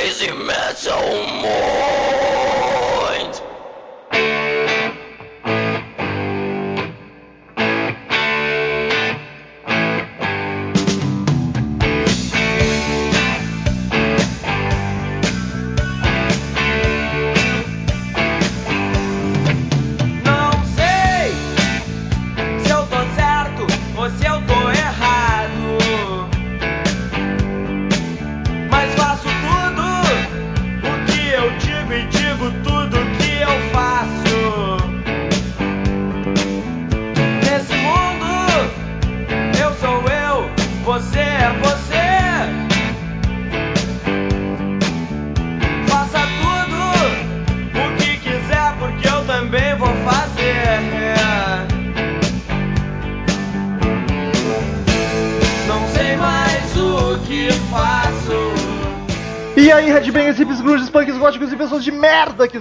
crazy metal mind.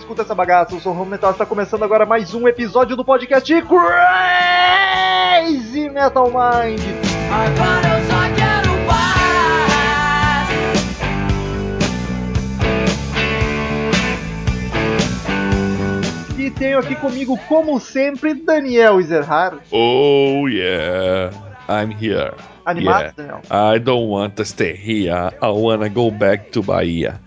Escutam essa bagaça. Eu sou o Home Metal, está começando agora mais um episódio do podcast Crazy Metal Mind. E tenho aqui comigo, como sempre, Daniel Ezerhard. Oh yeah, I'm here. Animado, Yeah. Daniel? I don't want to stay here. I wanna go back to Bahia.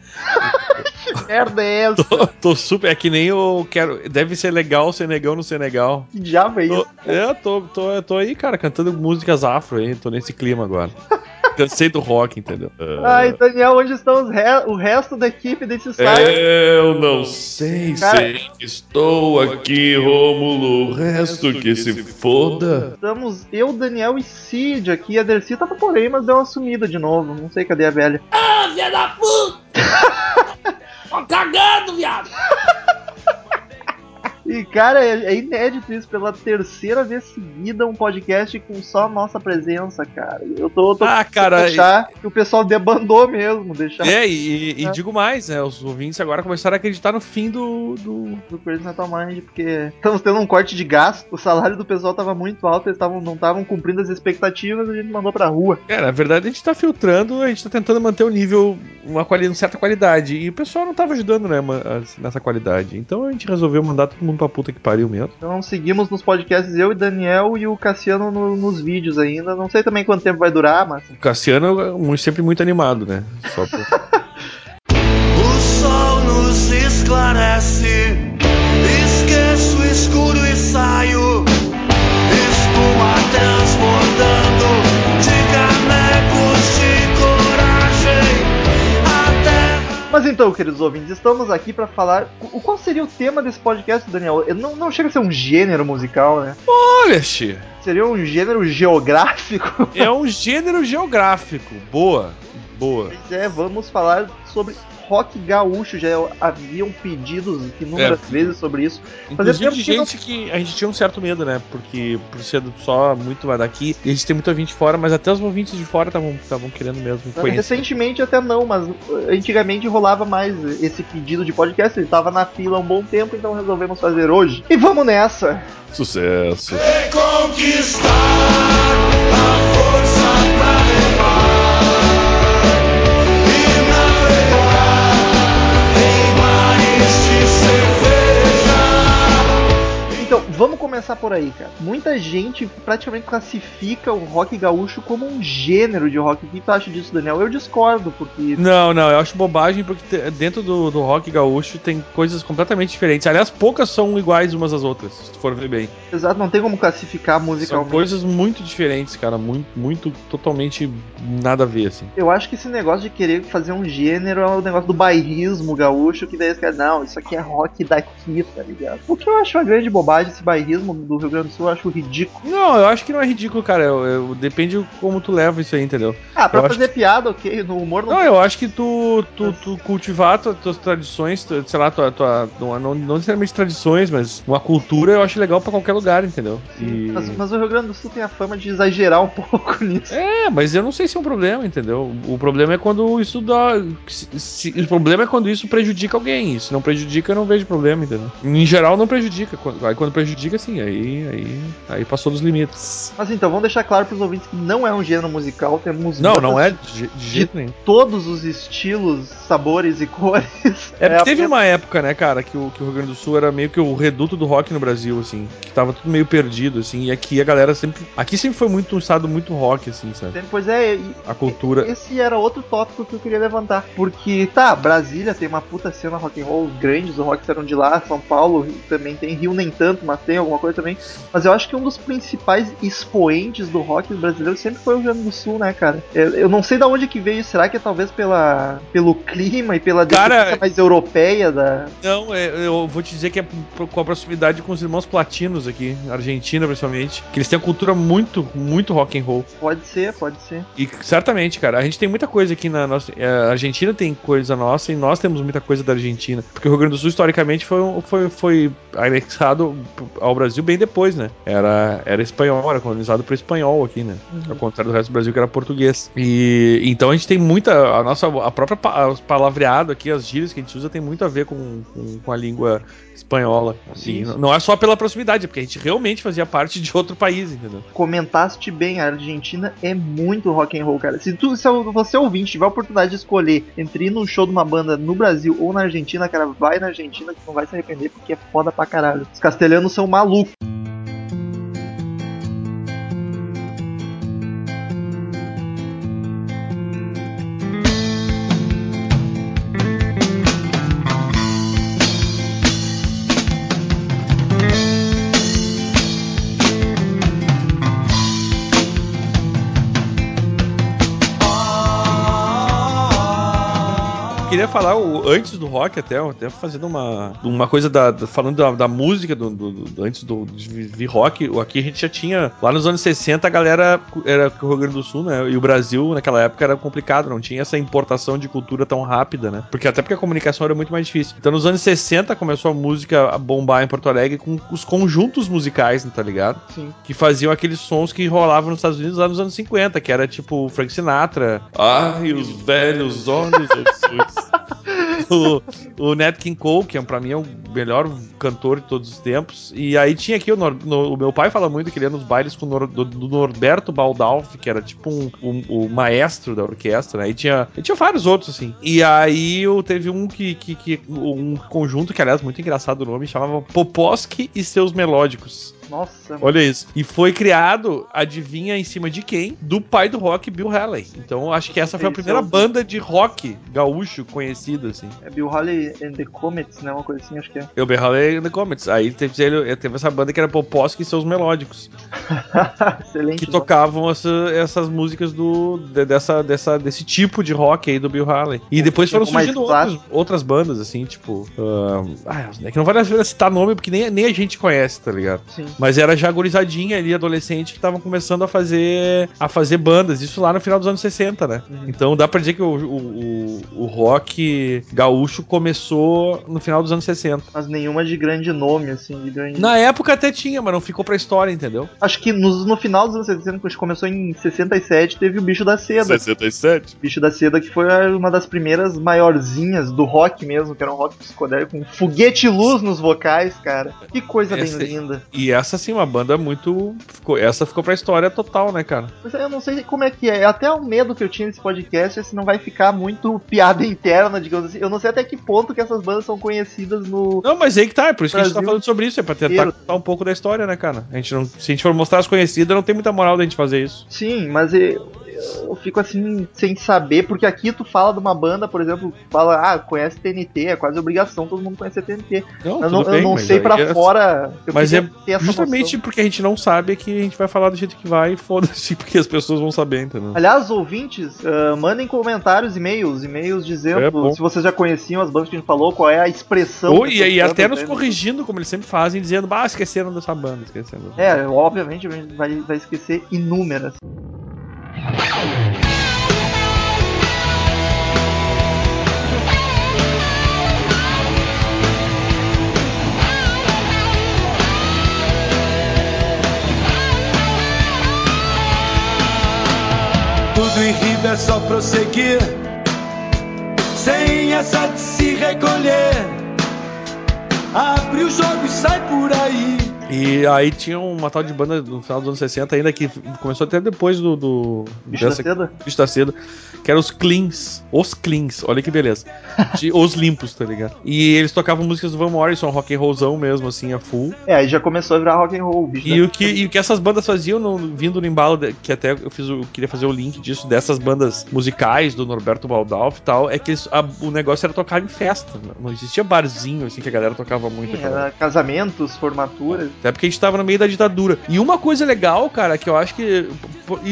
Merda é essa? Tô, tô super. É que nem eu quero. Deve ser legal ser negão no Senegal. Que diabo é Tô, isso? é, tô, tô, tô aí, cara, cantando músicas afro aí. Tô nesse clima agora. Cansei do rock, entendeu? Ai, Daniel, onde estão os re- o resto da equipe desse site? Eu não sei, Cara- sei estou aqui, Rômulo. O resto que se foda. Estamos eu, Daniel e Cid aqui. A Dercy tava por aí, mas deu uma sumida de novo. Não sei cadê a velha. Ah, filha da puta! Cagando, viado! E, cara, é, é inédito isso, pela terceira vez seguida, um podcast com só a nossa presença, cara. Eu tô, tô Ah, cara, achar que o pessoal debandou mesmo, deixar É, e, e É. digo mais, né? Os ouvintes agora começaram a acreditar no fim do, do, do Crazy Metal Mind, porque estamos tendo um corte de gasto, o salário do pessoal tava muito alto, eles tavam, não estavam cumprindo as expectativas, a gente mandou pra rua. É, na verdade a gente tá filtrando, a gente tá tentando manter o nível, uma, quali uma certa qualidade. E o pessoal não tava ajudando, né, nessa qualidade. Então a gente resolveu mandar todo mundo pra puta que pariu mesmo. Então seguimos nos podcasts, eu e Daniel e o Cassiano no- nos vídeos ainda. Não sei também quanto tempo vai durar, mas. O Cassiano é sempre muito animado, né? Só pra... O sol nos esclarece. Esqueço o escuro e saio. Espuma transbordando Mas então, queridos ouvintes, estamos aqui pra falar. O qual seria o tema desse podcast, Daniel? Não, não chega a ser um gênero musical, né? Olha, Xê, Seria um gênero geográfico. é um gênero geográfico. Boa, boa. Pois é, vamos falar sobre rock gaúcho. Já haviam pedidos inúmeras É. vezes sobre isso. Tempo de que não- gente que a gente tinha um certo medo, né? Porque por ser só muito daqui, e a gente tem muito ouvinte fora, mas até os ouvintes de fora estavam querendo mesmo conhecer. Recentemente até não, mas antigamente rolava mais esse pedido de podcast. Ele tava na fila há um bom tempo, então resolvemos fazer hoje. E vamos nessa! Sucesso. Reconquistar a força pra levar mares de cerveja. Então, vamos começar por aí, cara. Muita gente praticamente classifica o rock gaúcho como um gênero de rock. O que tu acha disso, Daniel? Eu discordo, porque. Não, não, eu acho bobagem porque dentro do, do rock gaúcho tem coisas completamente diferentes. Aliás, poucas são iguais umas às outras, se tu for ver bem. Exato, não tem como classificar São musicalmente. coisas muito diferentes, cara. Muito, muito, totalmente nada a ver, assim. Eu acho que esse negócio de querer fazer um gênero é o negócio do bairrismo gaúcho, que daí eles querem, não, isso aqui é rock daqui, tá ligado? O que eu acho uma grande bobagem, esse bairrismo do Rio Grande do Sul, eu acho ridículo. Não, eu acho que não é ridículo, cara. Eu, eu- depende de como tu leva isso aí, entendeu? Ah, pra Eu acho fazer piada, ok, no humor não. Não, eu acho que tu, tu, tu cultivar tu- tuas tradições, tu- sei lá, tua, tua, não, não, não necessariamente tradições, mas uma cultura eu acho legal pra qualquer lugar, entendeu? E- Mas, mas o Rio Grande do Sul tem a fama de exagerar um pouco nisso. É, mas eu não sei se é um problema, entendeu? O problema é quando isso dá. se- se- o problema é quando isso prejudica alguém. Se não prejudica, eu não vejo problema, entendeu? Em geral, não prejudica. Aí quando prejudica, sim. sim, aí, aí, aí passou dos limites. Mas então, vamos deixar claro pros ouvintes que não é um gênero musical, temos Não, não é de, de jeito nenhum. todos os estilos, sabores e cores. É porque teve uma época, né, cara, que o, que o Rio Grande do Sul era meio que o reduto do rock no Brasil, assim, que tava tudo meio perdido, assim, e aqui a galera sempre. Aqui sempre foi muito um estado muito rock, assim, sabe? Pois é, e- A cultura. esse era outro tópico que eu queria levantar. Porque, tá, Brasília tem uma puta cena rock and roll, os grandes do rock eram de lá, São Paulo também tem, Rio nem tanto, mas tem alguma coisa também. Mas eu acho que um dos principais expoentes do rock brasileiro sempre foi o Rio Grande do Sul, né, cara? Eu, não sei da onde que veio, será que é talvez pela, pelo clima e pela Cara, mais europeia da... Não, é, eu vou te dizer que é com a proximidade com os irmãos platinos aqui, Argentina principalmente, que eles têm uma cultura muito, muito rock and roll. Pode ser, pode ser. E certamente, cara, a gente tem muita coisa aqui na nossa. é, A Argentina tem coisa nossa e nós temos muita coisa da Argentina. Porque o Rio Grande do Sul, historicamente, foi, foi, foi anexado ao Brasil bem depois, né? Era, era espanhol, era colonizado por espanhol aqui, né? Ao contrário do resto do Brasil, que era português. E então a gente tem muita. A nossa. A própria pa- palavreado aqui, as gírias que a gente usa, tem muito a ver com, com, com a língua espanhola. Sim. E não- é só pela proximidade, é porque a gente realmente fazia parte de outro país, entendeu? comentaste bem, a Argentina é muito rock and roll, cara. Se tu, se você ouvinte tiver a oportunidade de escolher entre ir num show de uma banda no Brasil ou na Argentina, cara, vai na Argentina que não vai se arrepender porque é foda pra caralho. Os castelhanos são malucos. Queria falar o, antes do rock até, até fazendo uma, uma coisa da, da- falando da, da música do, do- do- antes do de vir rock, aqui a gente já tinha lá nos anos 60 a galera era o Rio Grande do Sul, né? E o Brasil naquela época era complicado, não tinha essa importação de cultura tão rápida, né? Porque até porque a comunicação era muito mais difícil. Então nos anos 60 começou a música a bombar em Porto Alegre com os conjuntos musicais, tá ligado? Sim. que faziam aqueles sons que rolavam nos Estados Unidos lá nos anos 50, que era tipo Frank Sinatra. Ai, os velhos olhos azuis. o, o Nat King Cole, que é, pra mim é o melhor cantor de todos os tempos. E aí tinha aqui o, Nor- no- o meu pai fala muito que ele ia nos bailes com o Nor- do, do Norberto Baldalfi, que era tipo um, um- o maestro da orquestra, né? E tinha, e tinha vários outros, assim. E aí eu, teve um que, que, que- um conjunto, que aliás, muito engraçado o nome, chamava Poposki e seus melódicos. Nossa, Olha isso. E foi criado, adivinha em cima de quem? Do pai do rock, Bill Haley. Então acho que essa foi a primeira é banda de rock gaúcho conhecida, assim. é Bill Haley and the Comets, né? Uma coisa assim, acho que é. Eu Bill Haley and the Comets. Aí teve, ele- teve essa banda que era Poposki e seus melódicos. Excelente. Que tocavam essa- essas músicas do, de- dessa, dessa, desse tipo de rock aí do Bill Haley. E depois foram surgindo outras, outras bandas, assim, tipo. ahn, ah, é que não vale a pena citar nome porque nem, nem a gente conhece, tá ligado? Sim. Mas era já gurizadinha ali, adolescente, que estavam começando a fazer a fazer bandas. Isso lá no final dos anos 60, né? Uhum. Então dá pra dizer que o, o, o- o rock gaúcho começou no final dos anos 60. Mas nenhuma de grande nome, assim, de grande. Na época até tinha, mas não ficou pra história, entendeu? Acho que no, no final dos anos 60, quando começou em 67, teve o Bicho da Seda. 67? Bicho da Seda, que foi uma das primeiras maiorzinhas do rock mesmo, que era um rock psicodélico, com foguete e luz nos vocais, cara. Que coisa Essa- bem linda. E essa, assim, uma banda muito. Ficou, essa ficou pra história total, né, cara? Mas eu não sei como é que é. Até o medo que eu tinha nesse podcast é se não vai ficar muito piada interna, digamos assim. Eu não sei até que ponto que essas bandas são conhecidas no. Não, mas aí que tá, é por isso que a gente tá Brasil falando sobre isso, é pra tentar inteiro. contar um pouco da história, né, cara? A gente não, se a gente for mostrar as conhecidas, não tem muita moral da gente fazer isso. Sim, mas eu, eu fico assim, sem saber, porque aqui tu fala de uma banda, por exemplo, fala, ah, conhece TNT, é quase obrigação todo mundo conhecer TNT. Não, Eu não, eu bem, não mas sei pra é- fora. Eu Mas é Justamente noção. porque a gente não sabe é que a gente vai falar do jeito que vai e foda-se, porque as pessoas vão saber, entendeu? Aliás, ouvintes, ah, mandem comentários, e-mails, e-mails É dizendo bom. se vocês já conheciam as bandas que a gente falou, qual é a expressão. Ou, e aí até nos corrigindo, como eles sempre fazem, dizendo, bah, esqueceram dessa banda, esqueceram. dessa É, obviamente a gente vai, vai esquecer inúmeras. Riba é só prosseguir, sem essa de se recolher. Abre o jogo e sai por aí. E aí tinha uma tal de banda no final dos anos 60 ainda que começou até depois do. do Bicho da seda? Bicho da Seda, que eram os Cleans. Os Cleans, olha que beleza. De- os limpos, tá ligado? E eles tocavam músicas do Van Morrison, rock and rollzão mesmo, assim, a full. É, aí já começou a virar rock and roll, bicho. E da- o, que, e o que essas bandas faziam no- vindo no embalo, de- que até eu fiz eu queria fazer o link disso, dessas bandas musicais do Norberto Baldalf e tal, é que eles- a- o negócio era tocar em festa. né? Não existia barzinho, assim, que a galera tocava muito. Sim, era casamentos, formaturas. Até porque a gente tava no meio da ditadura. E uma coisa legal, cara, que eu acho que.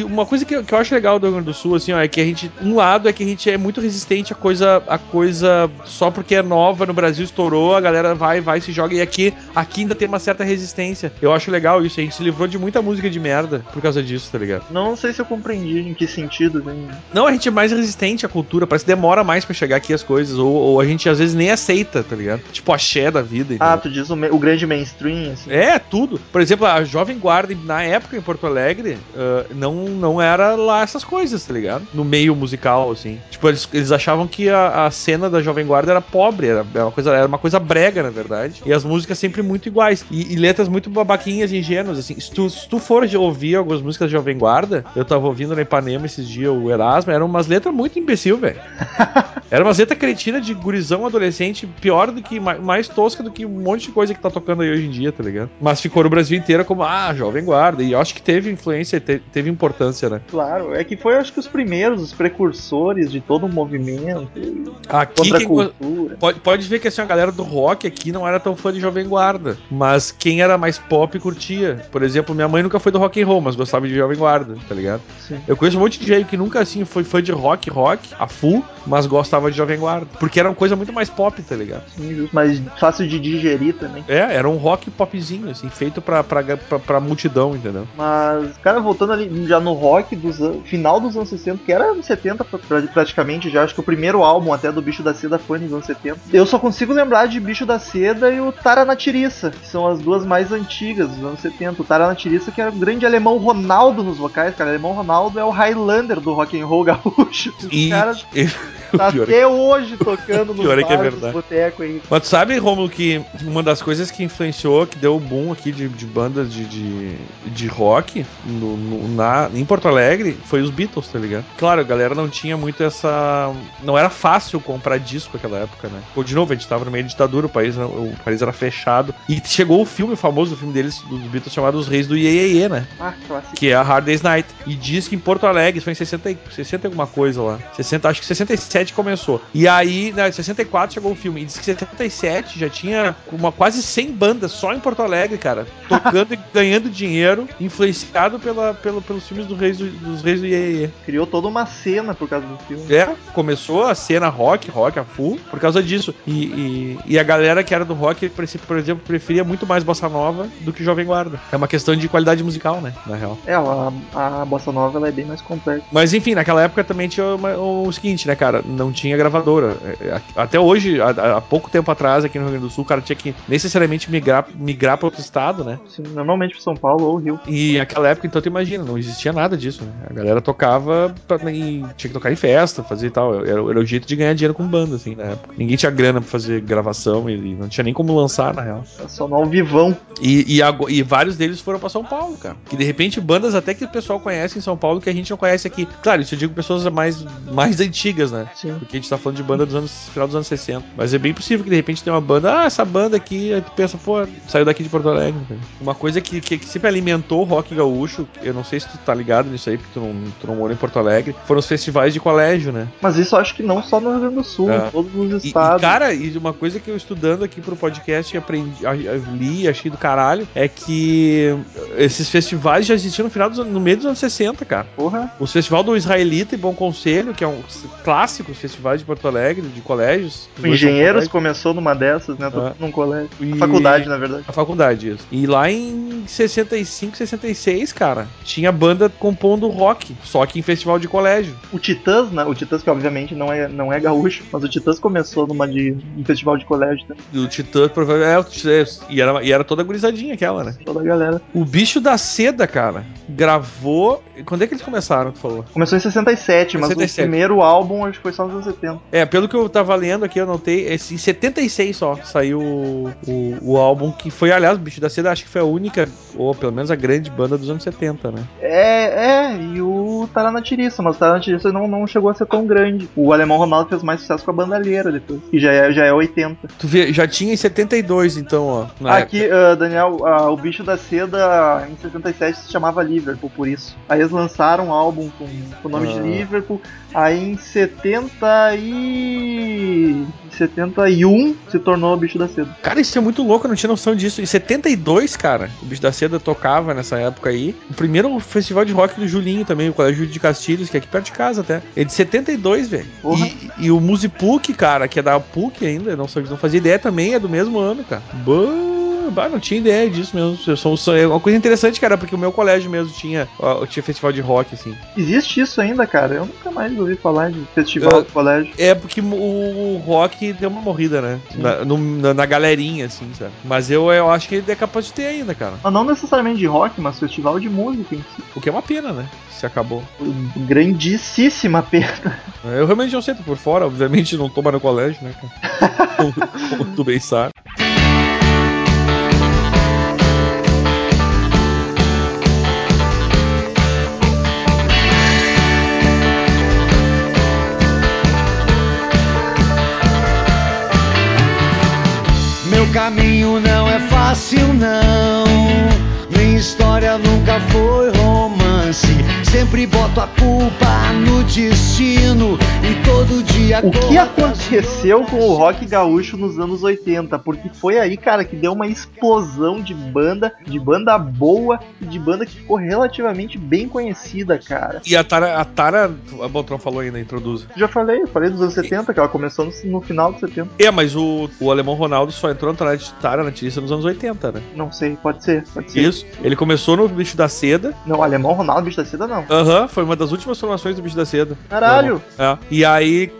Uma coisa que, eu- acho legal do Rio Grande do Sul, assim, ó, é que a gente. Um lado é que a gente é muito resistente a coisa. A coisa. Só porque é nova no Brasil, estourou, a galera vai, vai, se joga. E aqui, aqui ainda tem uma certa resistência. Eu acho legal isso. A gente se livrou de muita música de merda por causa disso, tá ligado? Não sei se eu compreendi em que sentido. Né? Não, a gente é mais resistente à cultura, parece que demora mais pra chegar aqui as coisas. Ou, ou a gente às vezes nem aceita, tá ligado? Tipo axé da vida. Ah, entendeu? tu diz o, o grande mainstream, assim. É, tudo. Por exemplo, a Jovem Guarda, na época em Porto Alegre, ah, não, não era lá essas coisas, tá ligado? No meio musical, assim. Tipo, eles, eles achavam que a, a cena da Jovem Guarda era pobre, era, era uma coisa, era uma coisa brega, na verdade. E as músicas sempre muito iguais. E, e letras muito babaquinhas e ingênuas, assim. Se tu, se tu for ouvir algumas músicas da Jovem Guarda, eu tava ouvindo na Ipanema esses dias o Erasmo, eram umas letras muito imbecil, velho. Era uma zeta cretina de gurizão adolescente, pior do que, ma- mais tosca do que um monte de coisa que tá tocando aí hoje em dia, tá ligado? Mas ficou no Brasil inteiro como, ah, jovem guarda. E eu acho que teve influência, te- teve importância, né? Claro, é que foi acho que os primeiros, os precursores de todo o movimento Aqui quem pode, pode ver que assim, a galera do rock aqui não era tão fã de Jovem Guarda. Mas quem era mais pop curtia. Por exemplo, minha mãe nunca foi do rock and roll, mas gostava de Jovem Guarda, tá ligado? Sim. Eu conheço um monte de gente que nunca assim foi fã de rock, rock, a full, mas gostava de Jovem Guarda. Porque era uma coisa muito mais pop, tá ligado? Sim, mas fácil de digerir também. É, era um rock popzinho, assim, feito pra, pra, pra, pra multidão, entendeu? Mas, cara, voltando ali já no rock dos final dos anos 60, que era anos 70 pra- pra- praticamente já, acho que o primeiro álbum até do Bicho da Seda foi nos anos 70. Eu só consigo lembrar de Bicho da Seda e o Tara na Tiriça, que são as duas mais antigas dos anos 70. O Tara na Tiriça, que era o grande alemão Ronaldo nos vocais, cara. O alemão Ronaldo é o Highlander do rock and roll gaúcho. Os E, caras e- tá é até hoje tocando pior é que é verdade. aí. Mas tu sabe, Romulo, que uma das coisas que influenciou, que deu o boom aqui de, de bandas de, de, de rock no, no- na, em Porto Alegre foi os Beatles, tá ligado? Claro, a galera não tinha muito essa. Não era fácil comprar disco naquela época, né? Pô, de novo, a gente tava no meio de ditadura, o país, o país era fechado. E chegou o filme famoso, o filme deles, dos Beatles, chamado Os Reis do Iê, né? Ah, clássico. que é a Hard Day's Night. E diz que em Porto Alegre, foi em 60, e- 60 e alguma coisa lá. 60, acho que 67 começou. E aí, né, em 64 chegou o filme. E diz que em 77 já tinha uma, quase 100 bandas só em Porto Alegre, cara. Tocando e ganhando dinheiro, influenciado pela, pelo, pelos filmes do Reis do- dos Reis do Iê. Criou toda uma cena por causa do filme. É, começou a cena rock, rock a full, por causa disso. E, e, e a galera que era do rock, por exemplo, preferia muito mais Bossa Nova do que Jovem Guarda. É uma questão de qualidade musical, né? Na real. É, a, a bossa nova ela é bem mais complexa. Mas enfim, naquela época também tinha uma- o seguinte, né, cara? Não tinha gravadora. É, é, Até hoje, há, há pouco tempo atrás, aqui no Rio Grande do Sul, o cara tinha que necessariamente migrar, migrar para estado, né? Sim, normalmente pro São Paulo ou Rio. E naquela época, então, tu imagina, não existia nada disso, né? A galera tocava pra, e tinha que tocar em festa, fazer e tal. Era, era o jeito de ganhar dinheiro com banda, assim, na época. Ninguém tinha grana pra fazer gravação e, não tinha nem como lançar, na real. É só no ao vivão. E, e, e vários deles foram pra São Paulo, cara. Que de repente bandas até que o pessoal conhece em São Paulo que a gente não conhece aqui. Claro, isso eu digo pessoas mais, mais antigas, né? Sim. Porque a gente tá falando de banda dos anos final dos anos 60. Mas é bem possível que de repente tem uma banda, ah, essa banda aqui, aí tu pensa, pô, saiu daqui de Porto Alegre. cara. Uma coisa que, que, que sempre alimentou o rock gaúcho, eu não sei se tu tá ligado nisso aí, porque tu não, tu não mora em Porto Alegre, foram os festivais de colégio, né? Mas isso eu acho que não só no Rio Grande do Sul, É. em todos os E, estados. e, cara, e uma coisa que eu estudando aqui pro podcast e aprendi, a- a- li e achei do caralho é que esses festivais já existiam no final dos anos- no meio dos anos 60, cara. Porra, O Festival do Israelita e Bom Conselho, que é um clássico festival de Porto Alegre, de colégios. Engenheiros começou numa dessas, né? Tô É. num colégio. E- Faculdade, na verdade. A faculdade, isso. E lá em 65, 66, cara, tinha banda compondo rock, só que em festival de colégio. O Titãs, né? O Titãs, que obviamente não é, não é gaúcho, mas o Titãs começou numa de um festival de colégio também. O Titã, provavelmente. É, o e, era, e era toda gurizadinha aquela, né? Toda a galera. O Bicho da Seda, cara, gravou. Quando é que eles começaram, tu falou? Começou em 67, mas 67. o primeiro álbum acho que foi só nos anos 70. É, pelo que eu tava lendo aqui, eu notei, esse- em 76 só saiu o, o, o álbum, que foi, aliás, Bicho da Seda, acho que foi a única, ou pelo menos a grande banda dos anos 70, né? É, é, e o Taranatiriça, mas o Taranatiriça não, não chegou a ser tão grande. O Alemão Ronaldo fez mais sucesso com a bandalheira depois, que já é, já é 80. Tu vê, já tinha em 72, então, ó. Aqui, ah, Daniel, ah, o Bicho da Seda em 77 se chamava Liverpool, por isso. Aí eles lançaram um álbum com, com o nome Ah. de Liverpool. Aí em 70 e... em 71 se tornou o Bicho da Seda. Cara, isso é muito louco, eu não tinha noção disso. Em 72, cara, o Bicho da Seda tocava nessa época aí. O primeiro festival de rock do Julinho também, o Colégio de Castilhos, que é aqui perto de casa até. É de 72, velho. E, e o Musipuc, cara, que é da PUC ainda, eu não, não fazia ideia também, é do mesmo ano, cara. Bah, bah, não tinha ideia disso mesmo. Eu sou- sou- é uma coisa interessante, cara, porque o meu colégio mesmo tinha, ó, tinha festival de rock, assim. Existe isso ainda, cara? Eu nunca mais ouvi falar de festival do colégio. É porque o, rock deu uma morrida, né? Na, no- na, na galerinha, assim, sabe? Mas eu, eu acho que ele é capaz de ter ainda, cara. Mas não necessariamente de rock, mas festival de música em si. O que é uma pena, né? Se acabou. Grandíssima perda. Eu realmente não sei, tô por fora, obviamente não tô mais no colégio, né, cara? como tu bem sabe. Caminho não é fácil, não. Minha história nunca foi romance. Sempre boto a culpa no destino. E todo dia O que aconteceu com o rock gaúcho nos anos 80? Porque foi aí, cara, que deu uma explosão de banda, de banda boa e de banda que ficou relativamente bem conhecida, cara. E a Tara, a Tara, a Botron falou ainda, introduz. Já falei, falei dos anos 70, que ela começou no, no final dos 70. É, mas o, o alemão Ronaldo só entrou na Tara, Tara na tirista nos anos 80, né? Não sei, pode ser, pode ser. Isso. Ele começou no Bicho da Seda. Não, Alemão Ronaldo, bicho da seda, não. Aham, foi uma das últimas formações do Bicho da Seda. Caralho! É. E aí,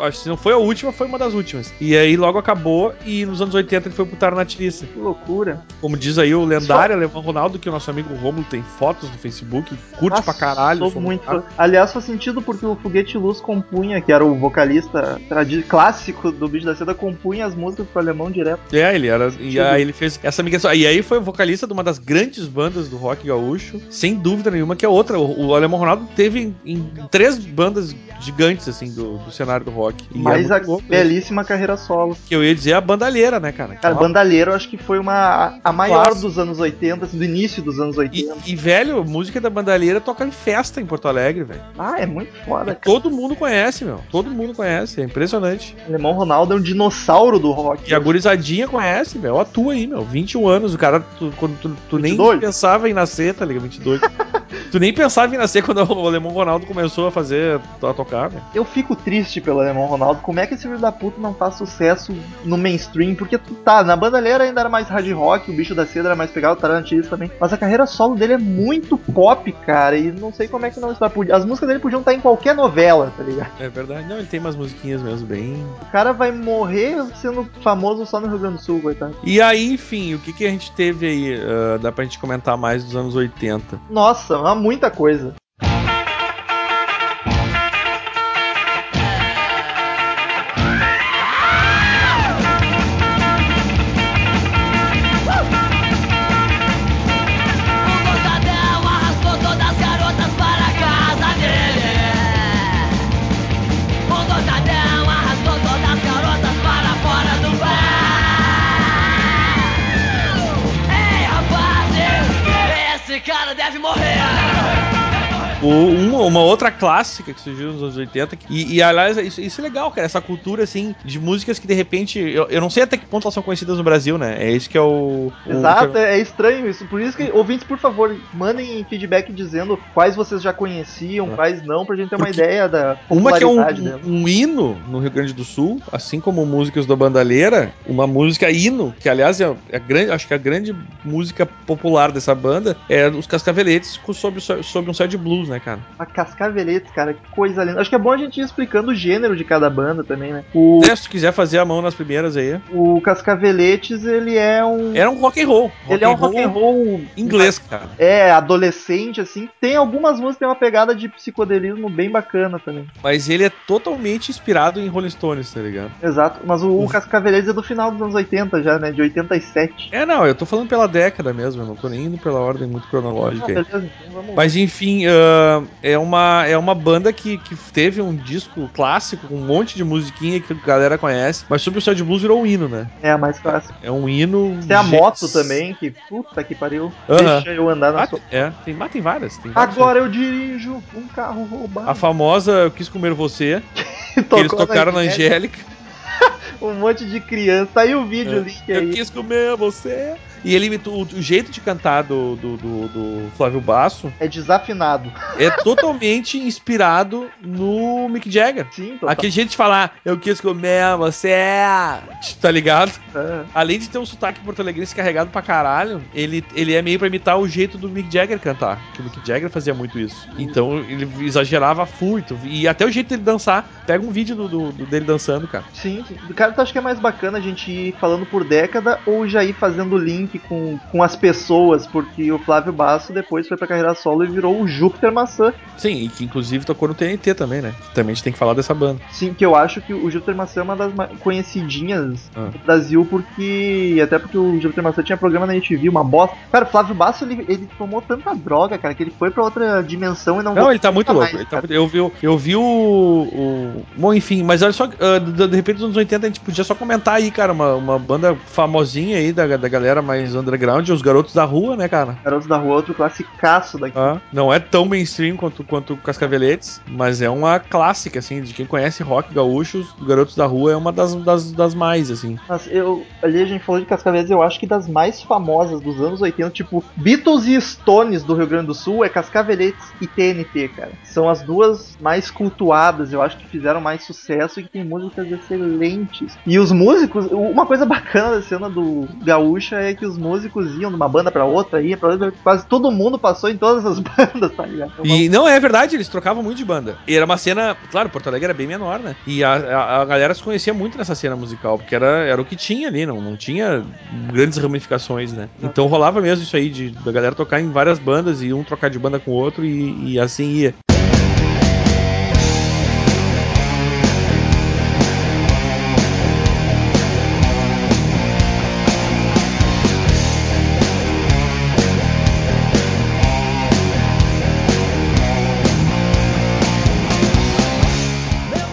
acho que se não foi a última, foi uma das últimas. E aí logo acabou e nos anos 80 ele foi pro Tarnatirista. Que loucura. Como diz aí o lendário Alemão Ronaldo, que o nosso amigo Romulo tem fotos no Facebook, curte Nossa, pra caralho. Sou muito fã. Aliás, faz sentido porque o Foguete Luz compunha, que era o vocalista clássico do Bicho da Seda, compunha as músicas pro alemão direto. É, ele era. E aí ele fez essa migração. E aí foi o vocalista de uma das grandes bandas do rock gaúcho, sem dúvida nenhuma, que é outra. O, o Alemão Ronaldo teve em, em três bandas gigantes, assim, do, do cenário do rock. E Mas é a louco belíssima carreira solo. Que eu ia dizer a bandalheira, né, cara? Cara, Uma- Bandalheiro eu acho que foi uma a maior Clássico. dos anos 80, assim, do início dos anos E, 80. e, velho, música da bandalheira toca em festa em Porto Alegre, velho. Ah, é muito foda. Todo mundo conhece, meu. Todo mundo conhece. É impressionante. Alemão Ronaldo é um dinossauro do rock. E a gurizadinha conhece, meu. Ó, tu aí, meu. 21 anos. O cara, tu, quando tu, tu nem 22? pensava em nascer, tá ligado? 22. tu nem pensava em nascer quando o Alemão Ronaldo começou a fazer, a tocar, velho. Eu fico triste pelo Alemão Ronaldo. Como é que esse filho da puta não faz sucesso no mainstream? Porque tu tá, na bandalheira ainda era mais hard rock, o bicho da seda era mais pegado, o Tarantino também. Mas a carreira solo dele é muito pop, cara. E não sei como é que não está. As músicas dele podiam estar em qualquer novela, tá ligado? É verdade. Não, ele tem umas musiquinhas mesmo bem. O cara vai morrer sendo famoso só no Rio Grande do Sul, coitado. E aí, enfim, o que, que a gente teve aí? ah, dá pra gente comentar mais dos anos 80. Nossa, há muita coisa. O- uma, uma outra clássica que surgiu nos anos 80, que- e, e aliás, isso, isso é legal, cara, essa cultura, assim, de músicas que de repente, eu, eu não sei até que ponto elas são conhecidas no Brasil, né? É isso que é o... o- Exato, é estranho isso. Por isso que, ouvintes, por favor, mandem feedback dizendo quais vocês já conheciam, É. quais não, pra gente ter uma Porque ideia da Uma que é um, um hino no Rio Grande do Sul, assim como músicas da Bandalheira, uma música hino, que aliás é a grande, acho que a grande música popular dessa banda é os Cascaveletes sobre, sobre um céu de blues, né? cara? A Cascaveletes, cara, que coisa linda. Acho que é bom a gente ir explicando o gênero de cada banda também, né? O, É, se quiser fazer a mão nas primeiras aí. o Cascaveletes, ele é um. Era um rock and roll. ele é um rock and roll inglês, cara. É, adolescente, assim. Tem algumas músicas que tem uma pegada de psicodelismo bem bacana também. Mas ele é totalmente inspirado em Rolling Stones, tá ligado? Exato. Mas o, o Cascaveletes é do final dos anos 80 já, né? De 87. É, não, eu tô falando pela década mesmo, eu não tô nem indo pela ordem muito Ah, cronológica aí. beleza, então vamos. Mas enfim, ah, é, uma, é uma banda que, que teve um disco clássico com um monte de musiquinha que a galera conhece, mas sobre o céu de blues virou um hino, né? É a mais clássica. É um hino. Tem a moto também, que puta que pariu. Aham. Deixa eu andar na Ah, sua. é, tem, mas tem várias. Tem várias. Agora eu dirijo um carro roubado. A famosa Eu Quis Comer Você, que eles tocaram na Angélica. Um monte de criança. Aí o vídeo, É. Eu quis comer você. E ele imitou o, o jeito de cantar do, do, do, do Flávio Basso É desafinado. é totalmente inspirado no Mick Jagger. Sim, total. Aquele jeito de falar, eu quis comer você, tá ligado? É. Além de ter um sotaque porto-alegrense carregado pra caralho, ele, ele é meio pra imitar o jeito do Mick Jagger cantar. Que o Mick Jagger fazia muito isso. Então ele exagerava muito. E até o jeito dele dançar. Pega um vídeo do, do- do- dele dançando, cara. Sim, sim. cara, tu acha que é mais bacana a gente ir falando por década ou já ir fazendo link com, com as pessoas? Porque o Flávio Basso depois foi pra carreira solo e virou o Júpiter Maçã. Sim, e que inclusive tocou no TNT também, né? Também a gente tem que falar dessa banda. Sim, que eu acho que o Júpiter Maçã é uma das mais conhecidinhas Ah. do Brasil, porque. Até porque o Júpiter Maçã tinha programa na MTV, uma bosta. Cara, o Flávio Basso ele, ele tomou tanta droga, cara, que ele foi pra outra dimensão e não Não, ele tá muito louco. mais, ele tá eu vi, eu vi o, o- Bom, enfim, mas olha só, ah, de, de repente nos anos 80 a gente podia só comentar aí, cara, uma, uma banda famosinha aí da, da galera mais underground, os Garotos da Rua, né, cara? Garotos da Rua, outro classicaço daqui. Ah, não é tão mainstream quanto, quanto Cascaveletes, mas é uma clássica, assim, de quem conhece rock gaúcho, os Garotos da Rua é uma das, das, das mais, assim. Mas eu, ali a gente falou de Cascavéis, eu acho que das mais famosas dos anos 80, tipo Beatles e Stones do Rio Grande do Sul, é Cascaveletes e TNT, cara. São as duas mais cultuadas, eu acho que fizeram mais sucesso e que tem músicas excelentes. E os músicos, uma coisa bacana da cena do Gaúcha é que os músicos iam de uma banda pra outra, ia pra outra, quase todo mundo passou em todas as bandas, tá ligado? E não, é verdade, eles trocavam muito de banda. E era uma cena, claro, Porto Alegre era bem menor, né? E a, a, a galera se conhecia muito nessa cena musical, porque era, era o que tinha ali, não, não tinha grandes ramificações, né? Então rolava mesmo isso aí, de da galera tocar em várias bandas e um trocar de banda com o outro e, e assim ia.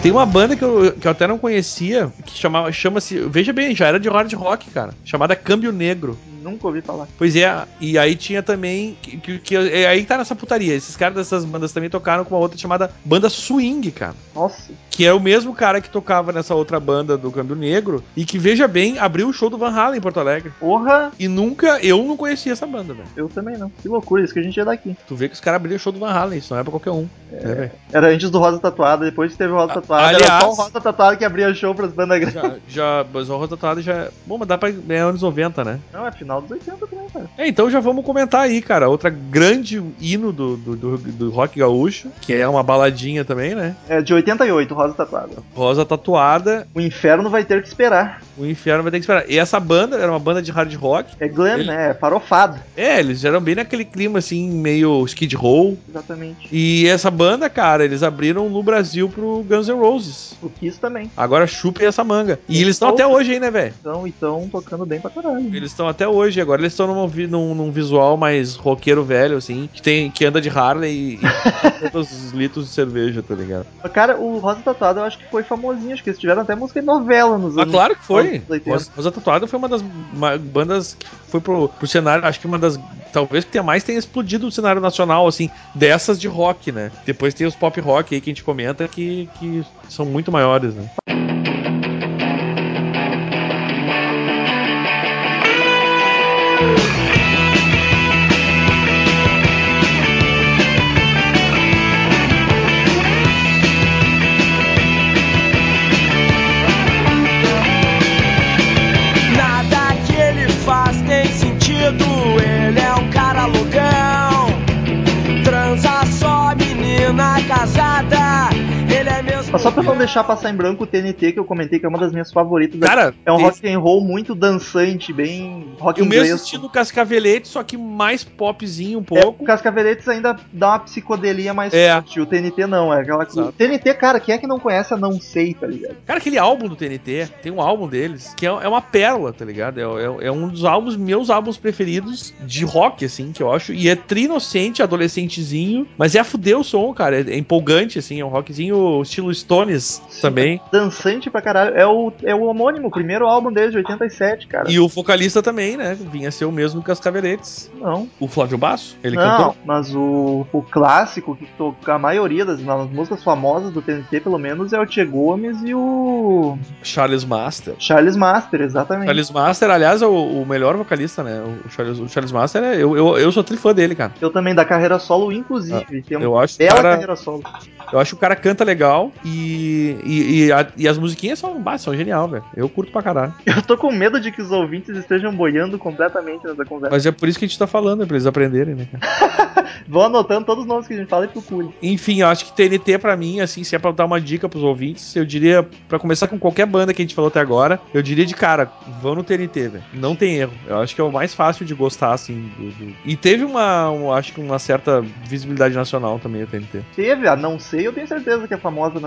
Tem uma banda que eu, que eu até não conhecia, que chamava, chama-se, veja bem, já era de hard rock, cara, chamada Câmbio Negro. Nunca ouvi falar. Pois é, e aí tinha também. Que, que, que- é aí tá nessa putaria. Esses caras dessas bandas também tocaram com uma outra chamada Banda Swing, cara. Nossa, Que é o mesmo cara que tocava nessa outra banda do Câmbio Negro. E que, veja bem, abriu o show do Van Halen em Porto Alegre. porra, E nunca, eu não conhecia essa banda, velho. eu também não. Que loucura, isso que a gente é daqui. Tu vê que os caras abriram o show do Van Halen, isso não é pra qualquer um. né, velho? Era antes do Rosa Tatuada, depois teve o Rosa Tatuada, era aliás- só o Rosa Tatuada que abria show pras bandas grandes. Já, já, mas o Rosa Tatuada já. Bom, mas dá pra. É anos 90, né? Não, é final dos 80 também, cara. É, então já vamos comentar aí, cara. Outra grande hino do, do, do, do rock gaúcho, que é uma baladinha também, né? É de 88, Rosa Tatuada. Rosa Tatuada, O inferno vai ter que esperar. o inferno vai ter que esperar. E essa banda era uma banda de hard rock. É glam, Ele- né? É farofado. É, eles eram bem naquele clima assim, meio skid row. Exatamente. E essa banda, cara, eles abriram no Brasil pro Guns N' Roses. O Kiss também. Agora chupem essa manga. E eles estão até hoje aí, né, velho? Então, então, tocando bem pra caralho. Eles estão até hoje. Agora eles estão num, num, num visual mais roqueiro velho, assim, que, tem, que anda de Harley e, e os litros de cerveja, tá ligado? Cara, o Rosa Tatuada eu acho que foi famosinho. Acho que eles tiveram até música em novela nos Ah, anos. claro que foi. anos 80. Rosa, Rosa Tatuada foi uma das ma- bandas que foi pro, pro cenário, acho que uma das. Talvez que tenha mais tenha explodido o cenário nacional, assim, dessas de rock, né? Depois tem os pop rock aí que a gente comenta que, que são muito maiores, né? Só pra não deixar passar em branco o TNT, que eu comentei que é uma das minhas favoritas. Cara, é um esse- rock and roll muito dançante, bem rock o mesmo estilo Cascavelete, só que mais popzinho um É, pouco. o Cascaveletes ainda dá uma psicodelia mais É. forte. O TNT não, é aquela coisa. TNT, cara, quem é que não conhece a Não Sei, tá ligado? Cara, aquele álbum do TNT, tem um álbum deles, que é, é uma pérola, tá ligado? É, é- é um dos álbuns, meus álbuns preferidos de rock, assim, que eu acho. E é tri-inocente, adolescentezinho, mas é a fuder o som, cara. É, é empolgante, assim, é um rockzinho estilo Stones também. Dançante pra caralho. É o, é o homônimo, o primeiro álbum deles, de 87, cara. E o vocalista também, né? Vinha ser o mesmo que as Cascaveletes. Não, O Flávio Basso, ele não, cantou. mas o, o clássico que toca a maioria das, das músicas famosas do TNT, pelo menos, é o Tchê Gomes e o Charles Master. Charles Master, exatamente. Charles Master, aliás, é o, o melhor vocalista, né? O Charles, o Charles Master, é, eu, eu, eu sou trifã dele, cara. Eu também, da carreira solo, inclusive. Ah, Eu acho, bela cara, carreira solo. eu acho que o cara canta legal e, e, e, a- e as musiquinhas são, bah, são genial, velho. Eu curto pra caralho. Eu tô com medo de que os ouvintes estejam boiando completamente nessa conversa. Mas é por isso que a gente tá falando, é pra eles aprenderem, né, cara? Vou anotando todos os nomes que a gente fala e procure. Enfim, eu acho que TNT pra mim, assim, se é pra dar uma dica pros ouvintes, eu diria, pra começar com qualquer banda que a gente falou até agora, eu diria de cara, vão no TNT, velho. Não tem erro. Eu acho que é o mais fácil de gostar, assim. do- do- E teve uma, um- acho que uma certa visibilidade nacional também, o TNT. Teve, a não sei, eu tenho certeza que é famosa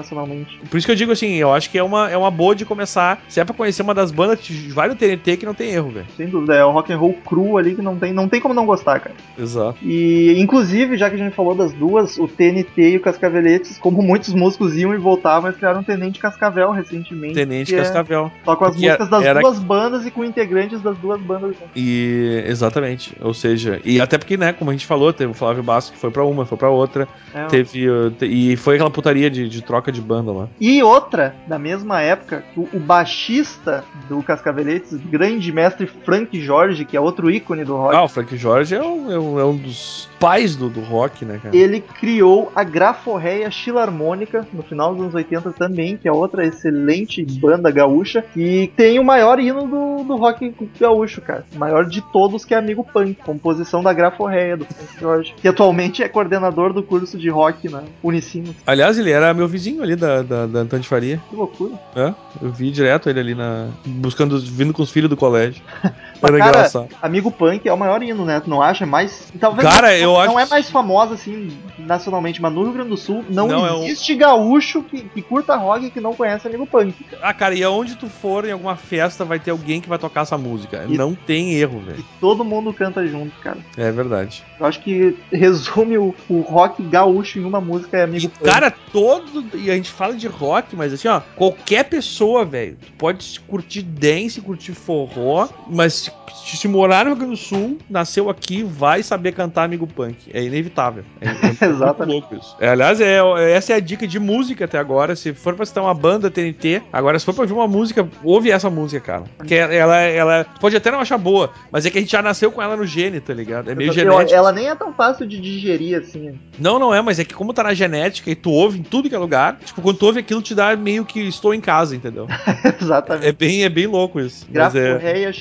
Por isso que eu digo assim, eu acho que é uma, é uma boa de começar. Se é pra conhecer uma das bandas que vai no TNT, que não tem erro, velho. Sem dúvida, é o rock and roll cru ali que não tem, não tem como não gostar, cara. Exato. E, inclusive, já que a gente falou das duas, o TNT e o Cascaveletes, como muitos músicos iam e voltavam, eles criaram um Tenente Cascavel recentemente. Tenente é- Cascavel. Só com as músicas das era- duas bandas e com integrantes das duas bandas. E exatamente, ou seja, e até porque, né, como a gente falou, teve o Flávio Basso que foi pra uma, foi pra outra, É, teve te- e foi aquela putaria de, de troca de banda lá. E outra, da mesma época, o, o baixista do Cascaveletes, grande mestre Frank Jorge, que é outro ícone do rock, Ah, o Frank Jorge é um, é um, é um dos pais do, do rock, né, cara? ele criou a Graforreia Filarmônica no final dos anos 80 também, que é outra excelente banda gaúcha, e tem o maior hino do, do rock gaúcho, cara. O maior de todos, que é Amigo Punk, composição da Graforreia do Frank Jorge, que atualmente é coordenador do curso de rock na Unicinos. Aliás, ele era meu vizinho ali da, da, da Antônio de Faria. Que loucura. É, eu vi direto ele ali na. buscando, vindo com os filhos do colégio. Era Cara, engraçado. Amigo Punk é o maior hino, né? Tu não acha? Mais. Talvez Cara, não, eu não acho- é mais famosa assim nacionalmente, mas no Rio Grande do Sul não, Não, é um- existe gaúcho que, que curta rock e que não conhece Amigo Punk. cara. Ah, cara, e aonde tu for em alguma festa vai ter alguém que vai tocar essa música. E- Não tem erro, E velho. todo mundo canta junto, cara. É verdade. Eu acho que resume o, o rock gaúcho em uma música é Amigo E, Punk. cara, todo. E a gente fala de rock, mas assim, ó, qualquer pessoa, velho, pode curtir dance, curtir forró, mas se, morar no Rio Grande do Sul, nasceu aqui, vai saber cantar amigo punk. É inevitável. É, é Exatamente. louco isso. É, aliás, é, essa é a dica de música até agora. Se for pra citar uma banda TNT, agora se for pra ouvir uma música, ouve essa música, cara. Porque ela, ela pode até não achar boa, mas é que a gente já nasceu com ela no gene, tá ligado? É meio Eu- genético. ela nem é tão fácil de digerir assim. Não, não é, mas é que como tá na genética e tu ouve em tudo que é lugar, tipo, quando tu ouve aquilo te dá meio que estou em casa, entendeu? Exatamente. É bem, é bem louco isso. Mas é Graforreia,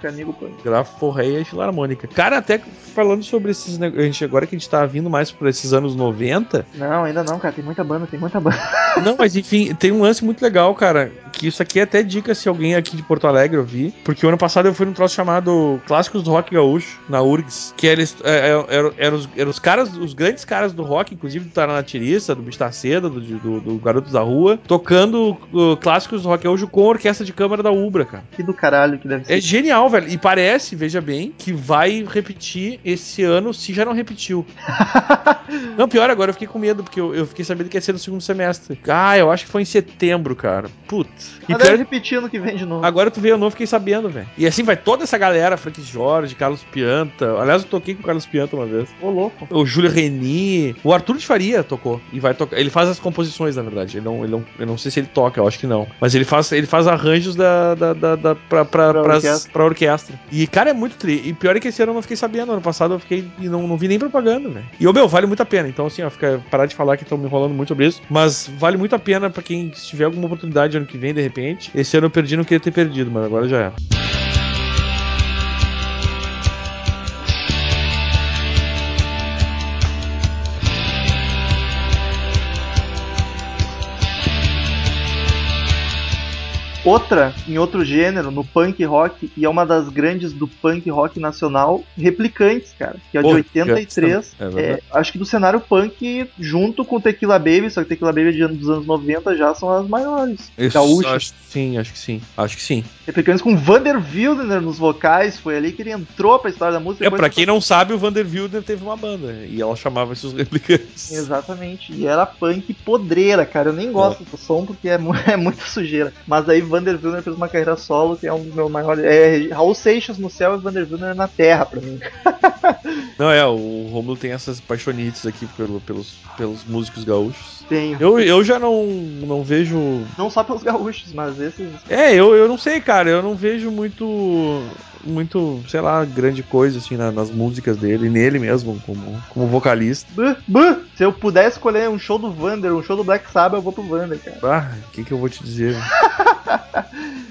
Filarmônica, Amigo Punk. graforreia e filarmônica. Cara, até falando sobre esses neg- a gente agora que a gente tá vindo mais por esses anos 90, Não, ainda não, cara. Tem muita banda, tem muita banda. Não, mas enfim, tem um lance muito legal, cara. Que isso aqui é até dica se alguém aqui de Porto Alegre ouvir. Porque o ano passado eu fui num troço chamado Clássicos do Rock Gaúcho, na URGS. Que eles é, é, eram, os, os caras, os grandes caras do rock, inclusive do Tarana Tirista, do Bicho da Seda, do, do, do Garotos da Rua, tocando uh, clássicos do rock gaúcho com a orquestra de câmara da Ubra, cara. Que do caralho que deve ser. É genial, velho. E parece, veja bem, que vai repetir esse ano, se já não repetiu. não, pior, agora eu fiquei com medo, porque eu, eu fiquei sabendo que ia ser no segundo semestre. Ah, eu acho que foi em setembro, cara. Putz. E Mas pior, repetir ano que vem de novo. agora tu veio eu não fiquei sabendo, velho. E assim vai toda essa galera, Frank Jorge, Carlos Pianta. Aliás, eu toquei com o Carlos Pianta uma vez. Ô, louco. O Júlio Reni, o Arthur de Faria tocou e vai tocar. Ele faz as composições, na verdade. Ele não, ele não, eu não sei se ele toca, eu acho que não. Mas ele faz, ele faz arranjos da, da, da, da pra, pra, Pra pras- orquestra. pra orquestra. E cara, é muito tri. E pior é que esse ano eu não fiquei sabendo. Ano passado eu fiquei e não, não vi nem propaganda, velho. E ô meu, vale muito a pena. Então, assim, ó, fica parar de falar que estão me enrolando muito sobre isso. Mas vale muito a pena pra quem tiver alguma oportunidade ano que vem, de repente. Esse ano eu perdi, não queria ter perdido, mas agora já é. Outra, em outro gênero, no punk rock, e é uma das grandes do punk rock nacional, Replicantes, cara, que é de Pô, 83. é. É, acho que do cenário punk, junto com Tequila Baby, só que Tequila Baby de anos- dos anos 90 já são as maiores. Isso, Gaúchas. acho, sim, acho que sim. Acho que sim. Replicantes com Vander Wildener nos vocais, foi ali que ele entrou pra história da música. É, pra quem não sabe, o Vander Wilder teve uma banda. E ela chamava-se os replicantes. Exatamente, e era punk podreira, cara. Eu nem gosto do som porque é, é muita sujeira. Mas aí Vander Wilner fez uma carreira solo que é um dos meus maiores. É, Raul Seixas no céu e Vander Wilner na terra pra mim. Não, é, o Romulo tem essas paixonites aqui pelo- pelos, pelos músicos gaúchos. Tenho. Eu, eu já não, não vejo. Não só pelos gaúchos, mas esses. É, eu, eu não sei, cara. Eu não vejo muito. Muito, sei lá, grande coisa assim na- nas músicas dele, nele mesmo, como, como vocalista. Buh, buh. Se eu puder escolher um show do Vander, um show do Black Sabbath, eu vou pro Vander, cara. Ah, o que, que eu vou te dizer?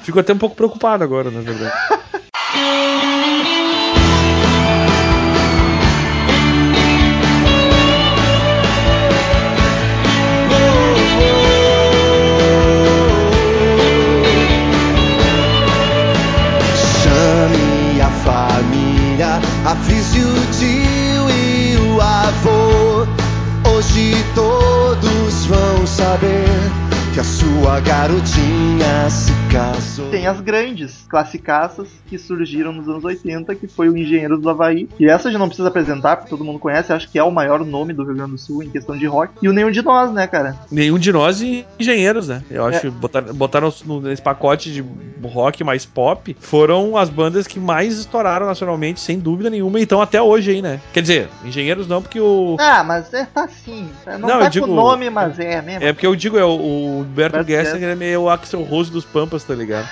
Fico até um pouco preocupado agora, na verdade. Tem as grandes classicaças que surgiram nos anos 80, que foi o Engenheiros do Havaí. E essa já não precisa apresentar, porque todo mundo conhece, acho que é o maior nome do Rio Grande do Sul em questão de rock. E o Nenhum de Nós, né, cara? Nenhum de nós e engenheiros, né? Eu acho que botaram, botaram nesse pacote de rock mais pop foram as bandas que mais estouraram nacionalmente, sem dúvida nenhuma, e estão até hoje aí, né? Quer dizer, engenheiros não, porque o. Ah, mas é, tá sim. Não, Não, tá eu com digo- o nome, mas é mesmo. É porque eu digo, é o, o Humberto Gessinger. é meio o Axel Rose dos Pampas, tá ligado?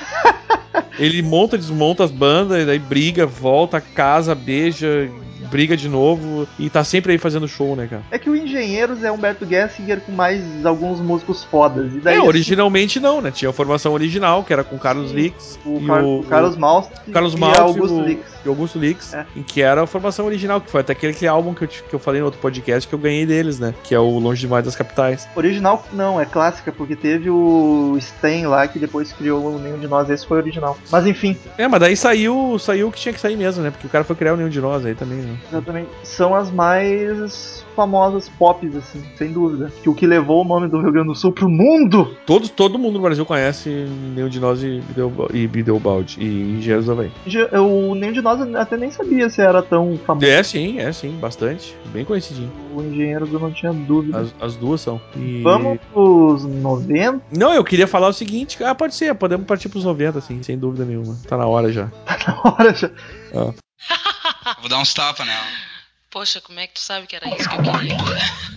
Ele monta, desmonta as bandas, daí briga, volta, casa, beija, briga de novo e tá sempre aí fazendo show, né, cara? É que o Engenheiros é Humberto Gessinger com mais alguns músicos fodas. E daí é, originalmente não, né? Tinha a formação original, que era com Carlos Sim. Lix o, e Car- o, o Carlos o Carlos e Maltz Augusto e o, Lix. e Augusto Lix, É. em que era a formação original, que foi até aquele, aquele álbum que eu, que eu falei no outro podcast que eu ganhei deles, né? Que é o Longe Demais das Capitais. Original não, é clássica, porque teve o Stan lá que depois criou o Nenhum de Nós, esse foi original. Mas enfim, É, mas daí saiu, saiu o que tinha que sair mesmo, né? Porque o cara foi criar o Nenhum de Nós aí também, né? Exatamente, são as mais famosas pops, assim, sem dúvida. Que o que levou o nome do Rio Grande do Sul pro mundo Todo, todo mundo no Brasil conhece Nenhum de Nós e e Bideobaldi e Engenheiros. Já- O Nenhum de Nós eu até nem sabia se era tão famoso. É, sim, é, sim, bastante. Bem conhecidinho. O Engenheiros eu não tinha dúvida. As, as duas são. E- Vamos pros 90? Não, eu queria falar o seguinte. Ah, pode ser, podemos partir pros 90, assim, sem dúvida nenhuma. Tá na hora já. Na hora já. Vou dar uns tapas nela. Poxa, como é que tu sabe que era isso que eu queria?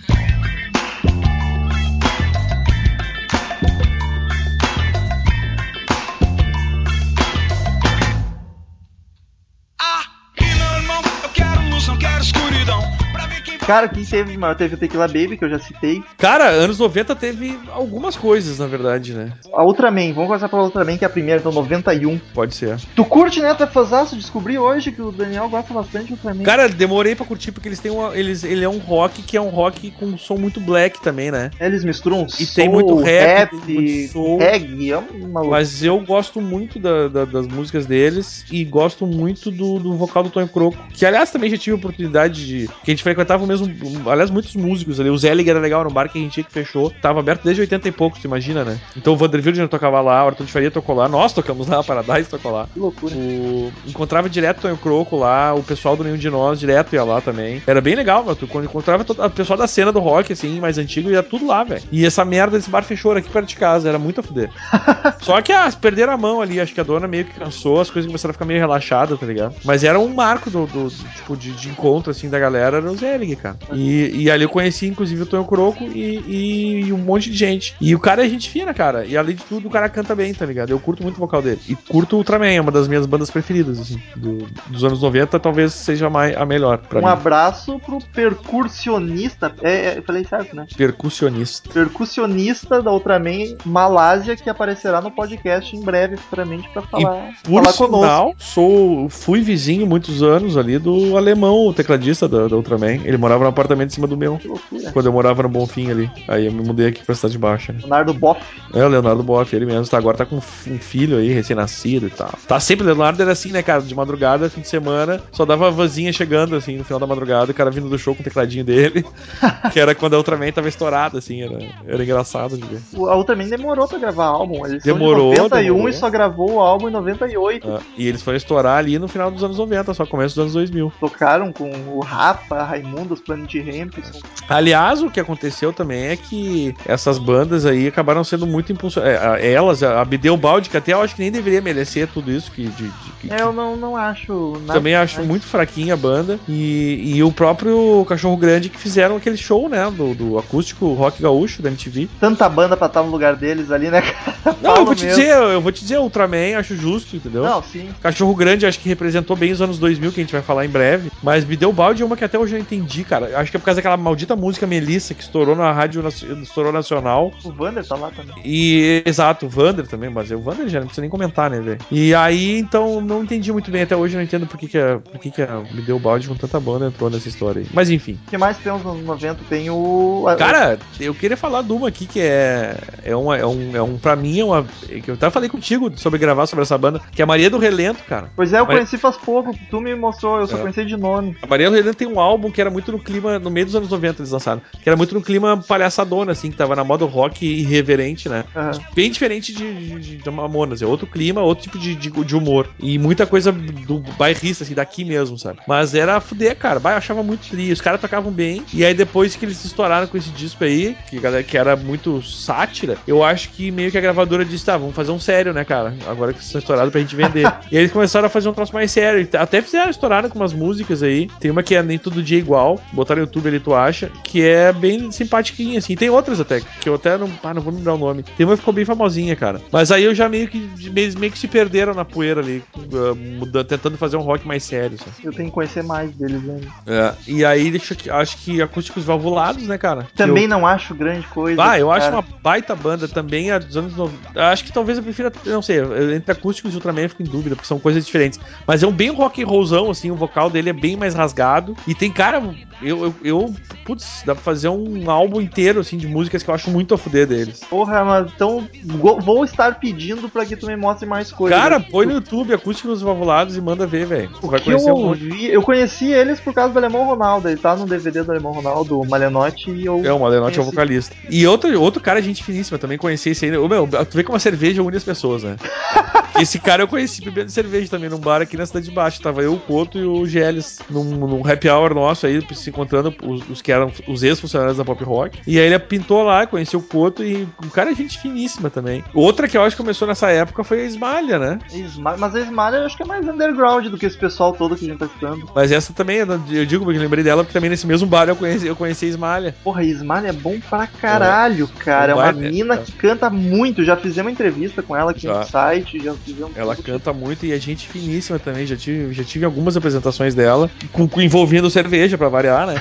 Cara, quem teve de maior teve o Tequila Baby, que eu já citei. Cara, anos 90 teve algumas coisas, na verdade, né? A Ultraman, vamos começar pela Ultraman, que é a primeira, então 91. Pode ser. Tu curte, né? Tu é fãzaço? Descobri hoje que o Daniel gosta bastante do Ultraman. Cara, demorei pra curtir porque eles têm uma. Eles, ele é um rock que é um rock com um som muito black também, né? Eles misturam E soul, tem muito rap, rap, tem muito soul. reggae, é uma. Mas eu gosto muito da- da- das músicas deles e gosto muito do, do vocal do Tonho Croco. Que, aliás, também já tive a oportunidade de. Que a gente frequentava o mesmo. Aliás, muitos músicos ali. O Zelig era legal no bar que a gente ia que fechou. Tava aberto desde 80 e poucos, tu imagina, né? Então o Vanderbilt já tocava lá, o Arthur de Faria tocou lá, nós tocamos lá, a Paradise tocou lá. Que loucura. O... Encontrava direto o Tonho Croco lá, o pessoal do Nenhum de Nós direto ia lá também. Era bem legal, mano. Tu quando encontrava todo... o pessoal da cena do rock, assim, mais antigo, ia tudo lá, velho. E essa merda desse bar fechou aqui perto de casa, era muito a fuder. Só que, ah, perderam a mão ali, acho que a dona meio que cansou, as coisas começaram a ficar meio relaxadas, tá ligado? Mas era um marco do- do, tipo, de, de encontro, assim, da galera, era o Zelig, cara. E, e ali eu conheci, inclusive, o Tonho Croco e, e- e um monte de gente. E o cara é gente fina, cara. E além de tudo, o cara canta bem, tá ligado? Eu curto muito o vocal dele. E curto o Ultraman, é uma das minhas bandas preferidas, assim. do- dos anos 90, talvez seja mais, a melhor pra Um mim. abraço pro percussionista. É, é, eu falei certo, né? Percussionista. Percussionista da Ultraman Malásia, que aparecerá no podcast em breve, futuramente, pra falar, Por falar conosco. sinal, sou, fui vizinho muitos anos ali do alemão, o tecladista da, da Ultraman. Ele morava morava no apartamento em cima do meu. Que loucura. Quando eu morava no Bonfim ali. Aí eu me mudei aqui pra cidade baixa. Né? Leonardo Boff. É, o Leonardo Boff, ele mesmo. Tá, agora tá com um filho aí, recém-nascido e tal. Tá sempre, o Leonardo era assim, né, cara? De madrugada, fim de semana, só dava a vanzinha chegando, assim, no final da madrugada, o cara vindo do show com o tecladinho dele. que era quando a Ultraman tava estourada, assim, era, era engraçado de ver. A Ultraman demorou pra gravar álbum. Eles Demorou, de 91 demorou. e só gravou o álbum em 98. Ah, e eles foram estourar ali no final dos anos 90, só começo dos anos 2000. Tocaram com o Rapa, Raimundo, os Planet Rampson. Aliás, o que aconteceu também é que essas bandas aí acabaram sendo muito impulsionadas. Elas, a Bideu Baldi, que até eu acho que nem deveria merecer tudo isso, que, de, de- que- É, eu não, não acho nada. também acho muito fraquinha a banda. E, e o próprio Cachorro Grande que fizeram aquele show, né? Do, do acústico rock gaúcho da MTV. Tanta banda pra estar no lugar deles ali, né, cara? Não, eu vou te mesmo. dizer, eu vou te dizer, Ultraman, acho justo, entendeu? Não, sim. Cachorro Grande acho que representou bem os anos 2000, que a gente vai falar em breve. Mas me deu balde é uma que até hoje eu entendi, cara. Acho que é por causa daquela maldita música Melissa que estourou na rádio estourou nacional. O Vander tá lá também. E, exato, o Vander também, mas o Vander já não precisa nem comentar, né, velho? E aí, então, não entendi muito bem. Até hoje eu não entendo por que, que, a, por que, que a Me Deu Balde com tanta banda entrou nessa história aí. Mas enfim. O que mais tem nos anos 90? Tem o. Cara, eu queria falar de uma aqui que é. É, uma, é, um, é um. Pra mim, é uma. Que eu até falei contigo sobre gravar sobre essa banda, que é a Maria do Relento, cara. Pois é, eu Mas- conheci faz pouco. Tu me mostrou, eu só É. conheci de nome. A Maria do Relento tem um álbum que era muito no clima. No meio dos anos 90 eles lançaram. Que era muito no clima palhaçadona, assim, que tava na moda rock irreverente, né? Aham. Bem diferente de, de, de Mamonas. É outro clima, outro tipo de, de, de humor. E muita coisa do bairrista, assim, daqui mesmo, sabe? Mas era fuder, cara. Bah, eu achava muito tri. Os caras tocavam bem. E aí depois que eles se estouraram com esse disco aí, que, galera- que era muito sátira, eu acho que meio que a gravadora disse, tá, vamos fazer um sério, né, cara? Agora que vocês estão estourados pra gente vender. e aí eles começaram a fazer um troço mais sério. Até fizeram, estouraram com umas músicas aí. Tem uma que é Nem Todo Dia Igual. Botar no YouTube ali, tu acha. Que é bem simpatiquinha, assim. Tem outras até, que eu até não, ah, não vou lembrar o nome. Tem uma que ficou bem famosinha, cara. Mas aí eu já meio que, meio, meio que se perderam na poeira ali, ah, mudando, tentando fazer um rock mais sério, sabe? Eu tenho que conhecer mais deles ainda. É. E aí, deixa que, acho que acústicos valvulados, né, cara? Também eu- não acho grande coisa. Ah, eu acho cara. uma baita banda também, a dos anos 90. Acho que talvez eu prefira, não sei, entre acústicos e Ultraman eu fico em dúvida, porque são coisas diferentes. Mas é um bem rock and rollzão, assim, o vocal dele é bem mais rasgado. E tem, cara, eu, eu, eu putz, dá pra fazer um álbum inteiro, assim, de músicas que eu acho muito a fuder deles. Porra, mas então vou estar pedindo pra que tu me mostre mais coisas. Cara, põe no YouTube acústicos valvulados e manda ver, velho. Vai conhecer eu um eu conheci eles por causa do Alemão Ronaldo. Ele tá no DVD do Alemão Ronaldo, o Malenotti, e eu. É, o Malenotti é o conheci. vocalista. E outro, outro cara, gente finíssima, também conheci esse aí. Ô, Meu, tu vê como a cerveja une as pessoas, né? esse cara eu conheci bebendo cerveja também num bar aqui na cidade de baixo. Tava eu, o Couto e o Geles num, num happy hour nosso aí, se encontrando os, os que eram os ex-funcionários da Pop Rock. E aí ele pintou lá, conheceu o Couto e um cara gente finíssima também. Outra que eu acho que começou nessa época foi a Esmalha, né? Mas a Esmalha eu acho que é mais underground do que esse pessoal todo que a gente tá escutando. Mas essa também, eu digo porque eu lembrei dela, porque também nesse mesmo bar eu conheci, eu conheci a Esmalha. Porra, a Esmalha é bom pra caralho, cara. É uma Vai, né? mina que canta muito. Já fizemos uma entrevista com ela aqui Já. no site, já fizemos. Ela tudo. canta muito e é gente finíssima também. Já tive, já tive algumas apresentações dela, com- envolvendo cerveja, pra variar, né?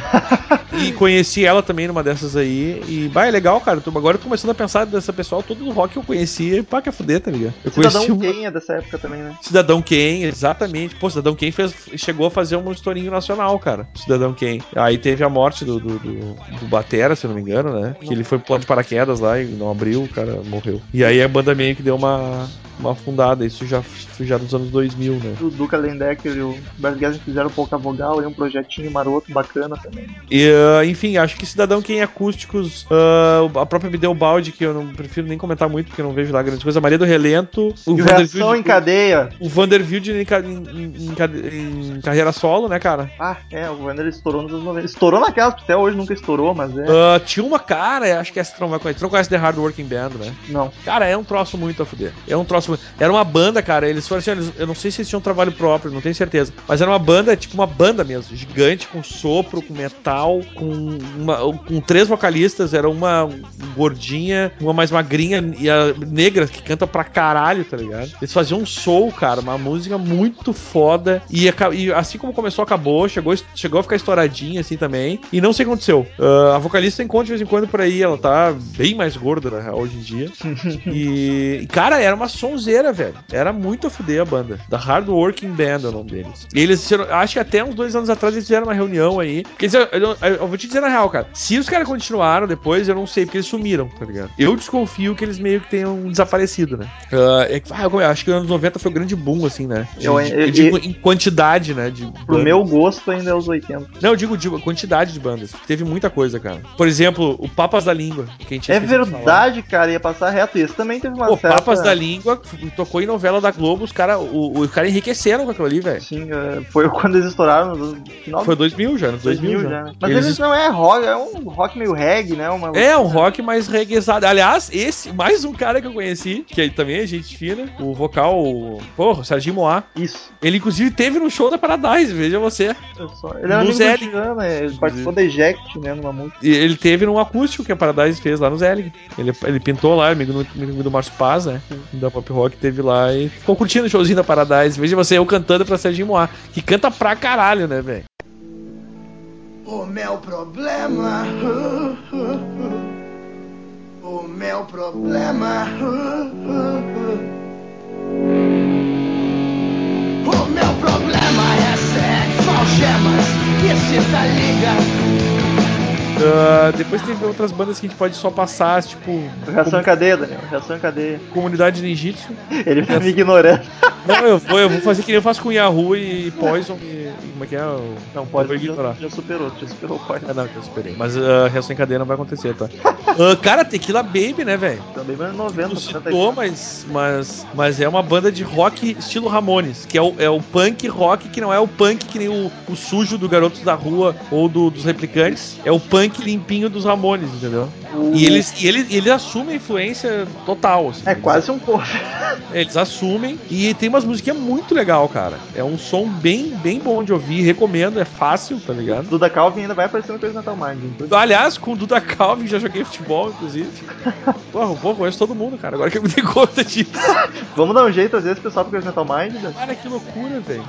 e conheci ela também numa dessas aí. E, bah, é legal, cara. Tô, agora eu tô começando a pensar dessa pessoal, todo do rock que eu conheci, pá, que é fuder, tá ligado? Eu Cidadão conheci um- Kane é dessa época também, né? Cidadão Kane, exatamente. Pô, Cidadão Kane fez, chegou a fazer um estourinho nacional, cara. Cidadão Kane. Aí teve a morte do, do, do, do Batera, se eu não me engano, né? Que ele foi pular de paraquedas lá e não abriu, o cara morreu. E aí a banda meio que deu uma, uma afundada. Isso já, já nos anos 2000, né? O Duca Lendecker e o Bert Gessing fizeram pouca vogal e um projetinho maroto bacana também. E, ah, enfim, acho que Cidadão Kane acústicos, ah, a própria Bideu Balde, que eu não prefiro nem comentar muito, porque eu não vejo lá grandes coisas. A Maria do Relento, o e Vanderbilt- em Cadeia. o Vanderbilt em, em- em- em carreira solo, né, cara? Ah, é, o Vander estourou nos anos 90. Estourou naquelas, até hoje nunca estourou, mas é. Ah, tinha uma cara, acho que essa não vai conhecer. Tu não conhece The Hard Working Band, né? Não. Cara, é um troço muito a fuder. É um troço muito. Era uma banda, cara. Eles foram assim, eles- eu não sei se eles tinham trabalho próprio, não tenho certeza. Mas era uma banda, tipo uma banda mesmo. Gigante, com sopro, com metal, com, uma- com três vocalistas. Era uma gordinha, uma mais magrinha e a negra que canta pra caralho, tá ligado? Eles faziam um soul, cara, uma música muito foda. E, e assim como começou, acabou. Chegou, chegou a ficar estouradinha assim também. E não sei o que aconteceu. Ah, a vocalista encontra de vez em quando por aí. Ela tá bem mais gorda, real, hoje em dia. E, cara, era uma sonzeira, velho. Era muito a fuder a banda. Da Hard Working Band é o nome deles. E eles acho que até uns dois anos atrás eles fizeram uma reunião aí. Quer dizer, eu não- eu vou te dizer na real, cara. Se os caras continuaram depois, eu não sei, porque eles sumiram, tá ligado? Eu desconfio que eles meio que tenham desaparecido, né? Ah, é que- ah, eu acho que nos anos 90 foi o grande boom, assim, né? De- Eu- de- eu- eu digo em quantidade, né? De Pro bandas. meu gosto ainda é os 80. Não, eu digo, digo quantidade de bandas. Teve muita coisa, cara. Por exemplo, o Papas da Língua, que a gente É de verdade, cara, ia passar reto. Esse também teve uma Pô, certa... Papas da Língua tocou em novela da Globo, os caras o, o cara enriqueceram com aquilo ali, velho. Sim, é, foi quando eles estouraram no final Foi 2000 já, no 2000 2000, já. já. Mas Eles eles, não é rock, é um rock meio reggae, né? Uma... É, um rock mais reguezado. Aliás, esse, mais um cara que eu conheci, que aí também é gente fina, o vocal, o, porra, o Serginho Moá. Isso. Ele, inclusive, teve no show da Paradise, veja você. eu só- Ele amigo do Zelig. Giana, ele participou da Eject, né, numa música. E ele teve num acústico que a Paradise fez lá no Zelig. Ele, ele pintou lá, amigo do, amigo do Márcio Paz, né? Da Pop Rock, teve lá e ficou curtindo o showzinho da Paradise. Veja você, eu cantando pra Serginho Moá, que canta pra caralho, né, velho? O meu problema. O meu problema. O meu problema é sexo, algemas e cita liga. Ah, depois teve outras bandas que a gente pode só passar, tipo. Reação em cadeia, Daniel. Reação em cadeia. Comunidade Ninjitsu. Ele tá me ignorando. Não, eu vou, eu vou fazer que nem eu faço com Yahoo e Poison e. Como é que é? O- Não, eu pode vou já, ignorar. já superou, já superou o pai. Ah, não, que eu esperei. Mas a reação em cadeia não vai acontecer, tá? Ah, cara, Tequila Baby, né, velho? Também vai 90, Tu 70 citou, mas, mas, mas é uma banda de rock estilo Ramones, que é o, é o punk rock que não é o punk que nem o, o sujo do Garotos da Rua ou do- dos Replicantes, é o punk limpinho dos Ramones, entendeu? O- E eles, e eles, eles assumem a influência total, assim. É quase um cover. Eles assumem e tem umas musiquinhas muito legal, cara. É um som bem, bem bom de ouvir, recomendo, é fácil, tá ligado? Duda Calvin ainda vai aparecer no Metal Mind. então- Aliás, com o Duda Calvin já joguei futebol, inclusive. Porra, pô, conheço todo mundo, cara. Agora que eu me dei conta disso. Vamos dar um jeito, às vezes, pessoal pro Metal Mind. né? Cara, que loucura, velho.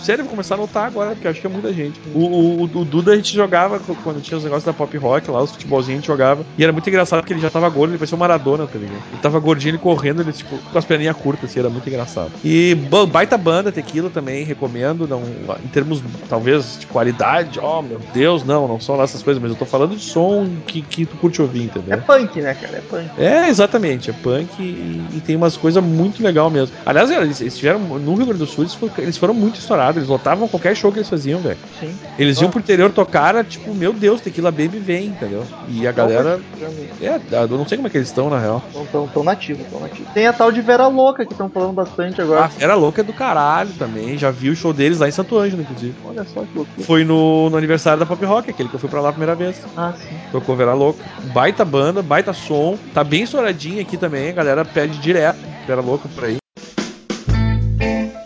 Sério, vou começar a notar agora, porque eu acho que é muita gente. O, o, o- o Duda a gente jogava quando tinha os negócios da pop rock lá, os futebolzinhos a gente jogava. E era muito engraçado porque ele já tava gordo, ele parecia o Maradona, tá ligado? Ele tava gordinho, ele correndo, ele tipo, com as perninhas curtas, assim, era muito engraçado. E ba- baita banda, tequila também, recomendo. Não, em termos, talvez, de qualidade, oh meu Deus, não, não são lá essas coisas, mas eu tô falando de som que, que tu curte ouvir, É entendeu? punk, né, cara? É punk. É, exatamente, é punk e, e tem umas coisas muito legal mesmo. Aliás, eles, eles tiveram no Rio Grande do Sul, eles foram, eles foram muito estourados, eles lotavam qualquer show que eles faziam, velho. Sim. Eles iam pro interior tocar, era tipo, meu Deus, Tequila Baby vem, entendeu? E a galera. É, eu não sei como é que eles estão, na real. Tão, tão, tão nativo, tão nativo. Tem a tal de Vera Louca, que estão falando bastante agora. A Fera Louca é do caralho também, já vi o show deles lá em Santo Ângelo, inclusive. Olha só que loucura. Foi no, no aniversário da Pop Rock, aquele que eu fui pra lá a primeira vez. Ah, sim. Tocou Vera Louca. Baita banda, baita som. Tá bem estouradinho aqui também, a galera pede direto Vera Louca por aí.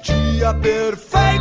Dia perfeito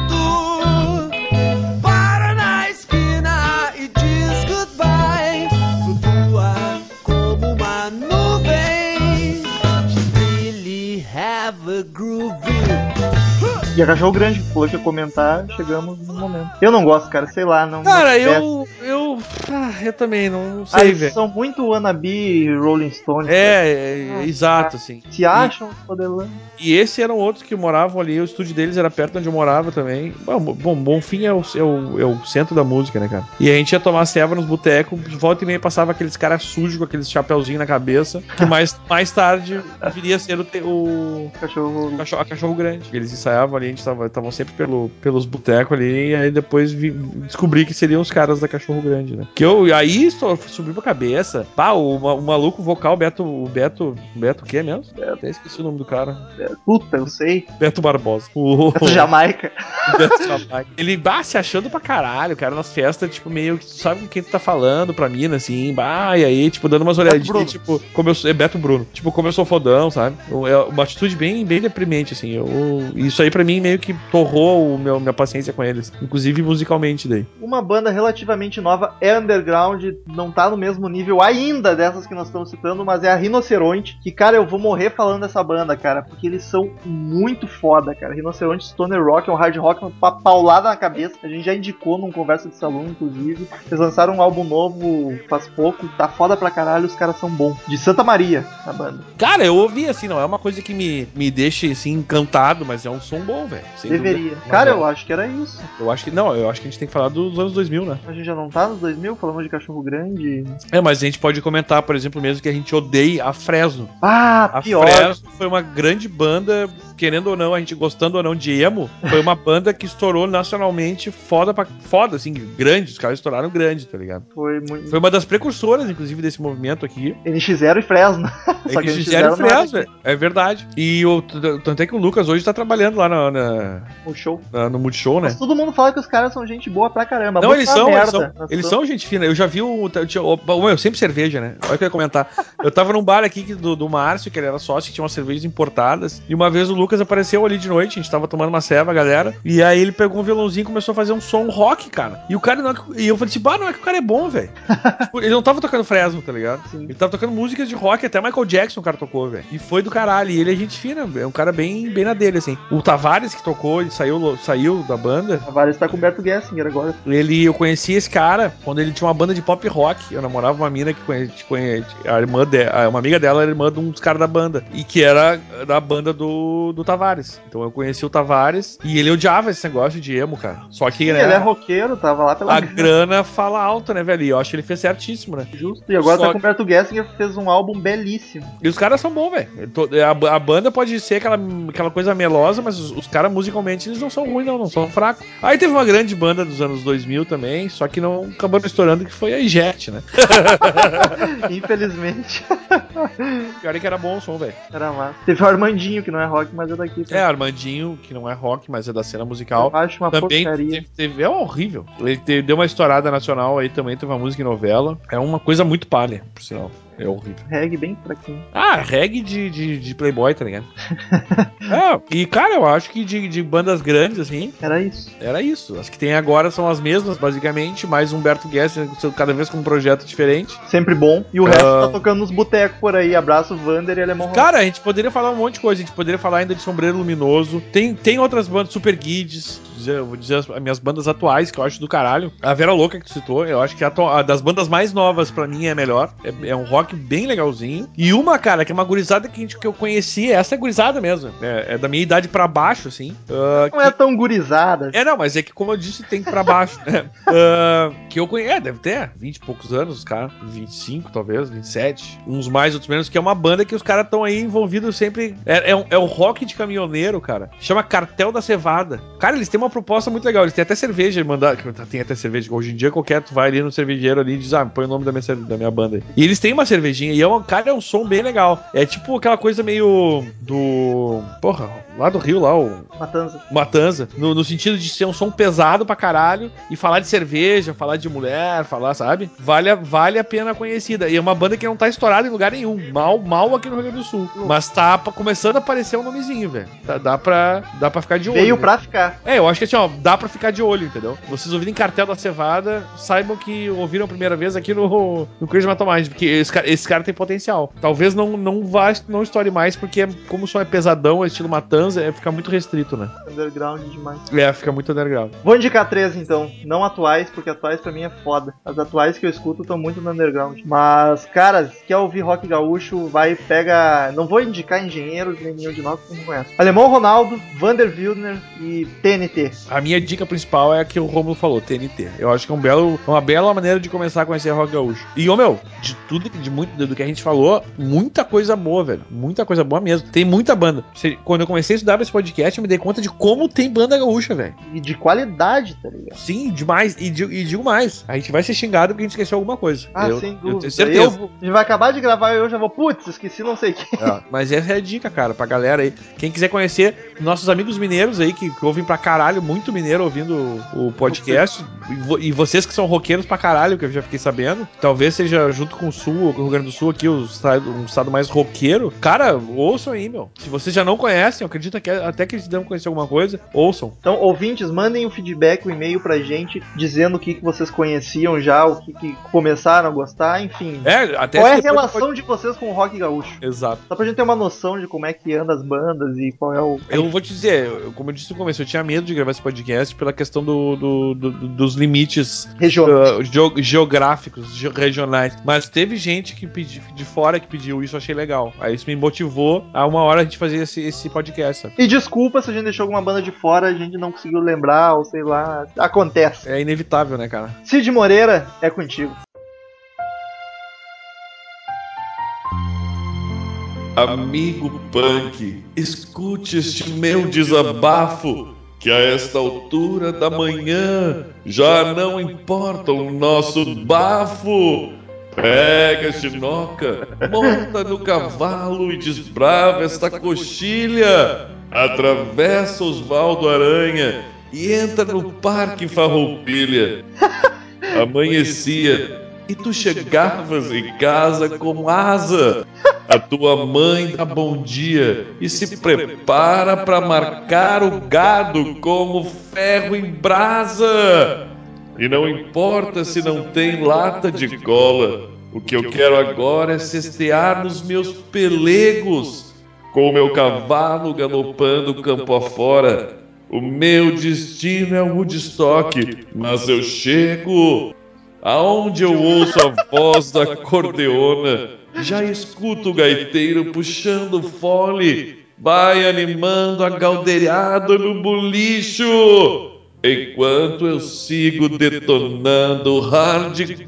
E a Cachorro Grande falou que ia comentar, chegamos no momento. Eu não gosto, cara, sei lá, não. Cara, eu. Eu. Ah, eu também, não, Ah, sei, velho. são muito wannabe Rolling Stones. É, é, é, exato, assim. Se acham poderão. E esse eram outros que moravam ali, o estúdio deles era perto onde eu morava também. Bom, bom Bonfim é o, é, o, é o centro da música, né, cara? E a gente ia tomar ceva nos botecos, de volta e meia passava aqueles caras sujos com aqueles chapeuzinhos na cabeça, que mais, mais tarde viria a ser o, te- o Cachorro. cachorro, cachorro grande. Eles ensaiavam ali, a gente tava, estavam sempre pelo, pelos botecos ali, e aí depois vi- descobri que seriam os caras da cachorro grande, né? Que eu, aí só subiu pra cabeça. Pá, o, o maluco vocal, Beto, o Beto, Beto o que é mesmo? Até esqueci o nome do cara. Puta, eu sei. Beto Barbosa. O, Essa Jamaica. o Beto Jamaica. Ele, bah, se achando pra caralho, cara, nas festas, tipo, meio que tu sabe com quem tu tá falando pra mina, assim, bah, e aí, tipo, dando umas olhadinhas, tipo, como eu sou, é Beto Bruno, tipo, como eu sou fodão, sabe? É uma atitude bem, bem deprimente, assim, eu, isso aí pra mim meio que torrou o meu, minha paciência com eles, inclusive musicalmente daí. Uma banda relativamente nova é underground, não tá no mesmo nível ainda dessas que nós estamos citando, mas é a Rinoceronte. Que, cara, eu vou morrer falando dessa banda, cara, porque eles são muito foda, cara. Rinoceronte Stoner Rock é um hard rock, uma paulada na cabeça. A gente já indicou num conversa de salão, inclusive. Eles lançaram um álbum novo faz pouco, tá foda pra caralho, os caras são bons. De Santa Maria, a banda. Cara, eu ouvi, assim, não é uma coisa que me, me deixe, assim, encantado, mas é um som bom, velho. Deveria. dúvida. Cara, eu acho que era isso. eu acho que, não, eu acho que a gente tem que falar dos anos 2000, né? A gente já não tá nos 2000, falamos de Cachorro Grande. É, mas a gente pode comentar, por exemplo, mesmo que a gente odeie a Fresno. Ah, A pior. Fresno foi uma grande banda, querendo ou não, a gente gostando ou não de emo, foi uma banda que estourou nacionalmente foda pra foda, assim, grande. Os caras estouraram grande, tá ligado? Foi muito. Foi uma das precursoras, inclusive, desse movimento aqui. NX0 e Fresno. É que fizeram Fresno, é verdade. E o, tanto é que o Lucas hoje tá trabalhando lá na, na- show. na- no Multishow, né? Mas todo mundo fala que os caras são gente boa pra caramba. Não, eles são, eles são, eles são gente fina. Eu já vi o. Eu, meu, sempre cerveja, né? Olha o que eu ia comentar. Eu tava num bar aqui do, do Márcio, que ele era sócio, que tinha umas cervejas importadas. E uma vez o Lucas apareceu ali de noite, a gente tava tomando uma ceva, galera. E aí ele pegou um violãozinho e começou a fazer um som rock, cara. E o cara não é E eu falei assim, bah, não é que o cara é bom, velho. Tipo, ele não tava tocando Fresno, tá ligado? Sim. Ele tava tocando músicas de rock, até Michael Jackson o cara tocou, velho. E foi do caralho. E ele é gente fina, é um cara bem, bem na dele, assim. O Tavares que tocou, ele saiu, saiu da banda. A Vara está com o Berto Gessinger agora. Ele, eu conheci esse cara quando ele tinha uma banda de pop rock. Eu namorava uma mina que conhe, conhe, a irmã dela, uma amiga dela era irmã de um dos caras da banda. E que era da banda do, do Tavares. Então eu conheci o Tavares e ele odiava esse negócio de emo, cara. Só que, Sim, né, ele é roqueiro, tava lá pela a grana fala alto, né, velho? E eu acho que ele fez certíssimo, né? Justo. E agora Só tá com o Berto Gessinger, fez um álbum belíssimo. E os caras são bons, velho. Tô- A, a banda pode ser aquela, aquela coisa melosa, mas os, os caras musicalmente eles não são ruins, não, não são fracos. Aí teve uma grande banda dos anos 2000 também, só que não acabou estourando, que foi a Jet, né? Infelizmente, Pior é que era bom o som, velho. era massa. Teve o Armandinho, que não é rock, mas é daqui. É, Armandinho, que não é rock, mas é da cena musical. Eu acho uma Também porcaria. teve, teve- é horrível. Ele te- deu uma estourada nacional aí também, teve uma música em novela. É uma coisa muito palha, por sinal. É horrível. Reggae bem fraquinho. Ah, reggae de, de, de Playboy, tá ligado? é, e cara, eu acho que de, de bandas grandes, assim, Era isso. era isso. As que tem agora são as mesmas, basicamente, mais Humberto Guest, cada vez com um projeto diferente. Sempre bom. E o Ah. resto tá tocando nos botecos por aí. Abraço, Vander e Alemão. Cara, a gente poderia falar um monte de coisa. A gente poderia falar ainda de Sombreiro Luminoso. Tem, tem outras bandas, Super Guides. dizer- vou dizer as, as minhas bandas atuais, que eu acho do caralho. A Vera Louca que tu citou, eu acho que a, a das bandas mais novas, pra mim, é melhor. É, é um rock bem legalzinho. E uma, cara, que é uma gurizada que, a gente- que eu conheci, essa é gurizada mesmo. É, é da minha idade pra baixo, assim. Ah, Não é tão gurizada. é, não, mas é que como eu disse, tem pra baixo. né? Ah, que eu conheço, é, deve ter 20 e poucos anos, os caras. 25, talvez, 27. Uns mais, outros menos, que é uma banda que os caras estão aí envolvidos sempre. É, é, um- é o rock de caminhoneiro, cara. Chama Cartel da Cevada. Cara, eles têm uma proposta muito legal. Eles têm até cerveja, mandar. Tem até cerveja. Hoje em dia, qualquer tu vai ali no cervejeiro ali e diz, ah, põe o nome da minha, da minha banda aí. E eles têm uma cervejinha e é um, cara, é um som bem legal. É tipo aquela coisa meio do. Porra, lá do Rio, lá, o. Matanza. Matanza, no, no sentido de ser um som pesado pra caralho e falar de cerveja, falar de mulher, falar, sabe? Vale, a- vale a pena conhecida. E é uma banda que não tá estourada em lugar nenhum. Mal, mal aqui no Rio Grande do Sul. Mas tá começando a aparecer um nomezinho, velho. Tá- Dá pra, dá pra ficar de olho. Veio né? pra ficar. É, eu acho que assim, ó, dá pra ficar de olho, entendeu? Vocês ouvirem Cartel da Cevada, saibam que ouviram a primeira vez aqui no, no Crazy Metal Mind, porque esse, cara- esse cara tem potencial. Talvez não, não vá, não estoure mais, porque como o som é pesadão, é estilo Matanza, é ficar muito restrito, né? Underground demais. É, fica muito underground. Vou indicar três então, não atuais, porque atuais pra mim é foda. As atuais que eu escuto estão muito no underground. Mas, cara, se quer ouvir rock gaúcho, vai pega. Não vou indicar engenheiros nem nenhum de nós que não conhece. Alemão Ronaldo, Vander Wildner e TNT. A minha dica principal é a que o Romulo falou, TNT. Eu acho que é um belo, uma bela maneira de começar a conhecer rock gaúcho. E, ô meu, de tudo, de muito do que a gente falou, muita coisa boa, velho. Muita coisa boa mesmo. Tem muita banda. Quando eu comecei a estudar esse podcast, eu me dei conta de como tem banda gaúcha, velho. E de qualidade, tá ligado? Sim, demais. E, di- e digo mais. A gente vai ser xingado porque a gente esqueceu alguma coisa. Ah, eu, sem eu dúvida. tenho certeza. Eu a gente vai acabar de gravar e eu já vou, putz, esqueci não sei o que. É, mas essa é a dica, cara, pra galera aí. Quem quiser conhecer nossos amigos mineiros aí, que, que ouvem pra caralho, muito mineiro ouvindo o, podcast. E, vo- e vocês que são roqueiros pra caralho, que eu já fiquei sabendo. Talvez seja junto com o Sul, com o Rio Grande do Sul aqui, o estado, um estado mais roqueiro. Cara, ouçam aí, meu. Se vocês já não conhecem, eu acredito que até que eles devem conhecer alguma coisa, ouçam. Então, ouvintes, mandem o feedback, o e-mail pra gente, dizendo o que, que vocês conheciam já, o que, que começaram a gostar, enfim. É, até Qual é a relação de vocês com o rock gaúcho? pode- Exato. Só pra gente ter uma noção de como é que anda as bandas e qual é o. Eu vou te dizer, como eu disse no começo, eu tinha medo de gravar esse podcast pela questão do, do- do- dos limites Regional. uh, geo- geográficos, ge- regionais. Mas teve gente gente que pedi, de fora que pediu isso, eu achei legal. Aí isso me motivou a uma hora a gente fazer esse, esse podcast. sabe? E desculpa se a gente deixou alguma banda de fora, a gente não conseguiu lembrar, ou sei lá. Acontece. É inevitável, né, cara? Cid Moreira, é contigo. Amigo punk, escute este meu desabafo, que a esta altura da manhã já não importa o nosso bafo. Pega, chinoca, monta no cavalo e desbrava esta coxilha. Atravessa Osvaldo Aranha e entra no Parque Farroupilha. Amanhecia e tu chegavas em casa com asa. A tua mãe dá bom dia e se prepara para marcar o gado como ferro em brasa. E não importa se não tem lata de cola, o que eu quero agora é cestear nos meus pelegos, com o meu cavalo galopando campo afora. O meu destino é o Woodstock, mas eu chego. Aonde eu ouço a voz da cordeona, já escuto o gaiteiro puxando fole, vai animando a galdeirada no bolicho, enquanto eu sigo detonando hardcore.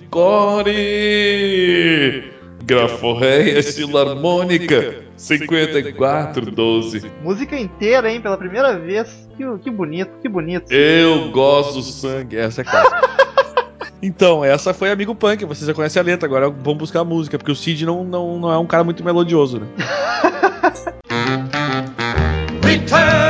Graforreia Filarmônica 5412. Música inteira, hein? Pela primeira vez. Que, que bonito, que bonito. Eu gosto do sangue. Essa é clássica. Então, essa foi Amigo Punk, você já conhece a letra, agora vamos buscar a música, porque o Cid não, não, não é um cara muito melodioso, né? Return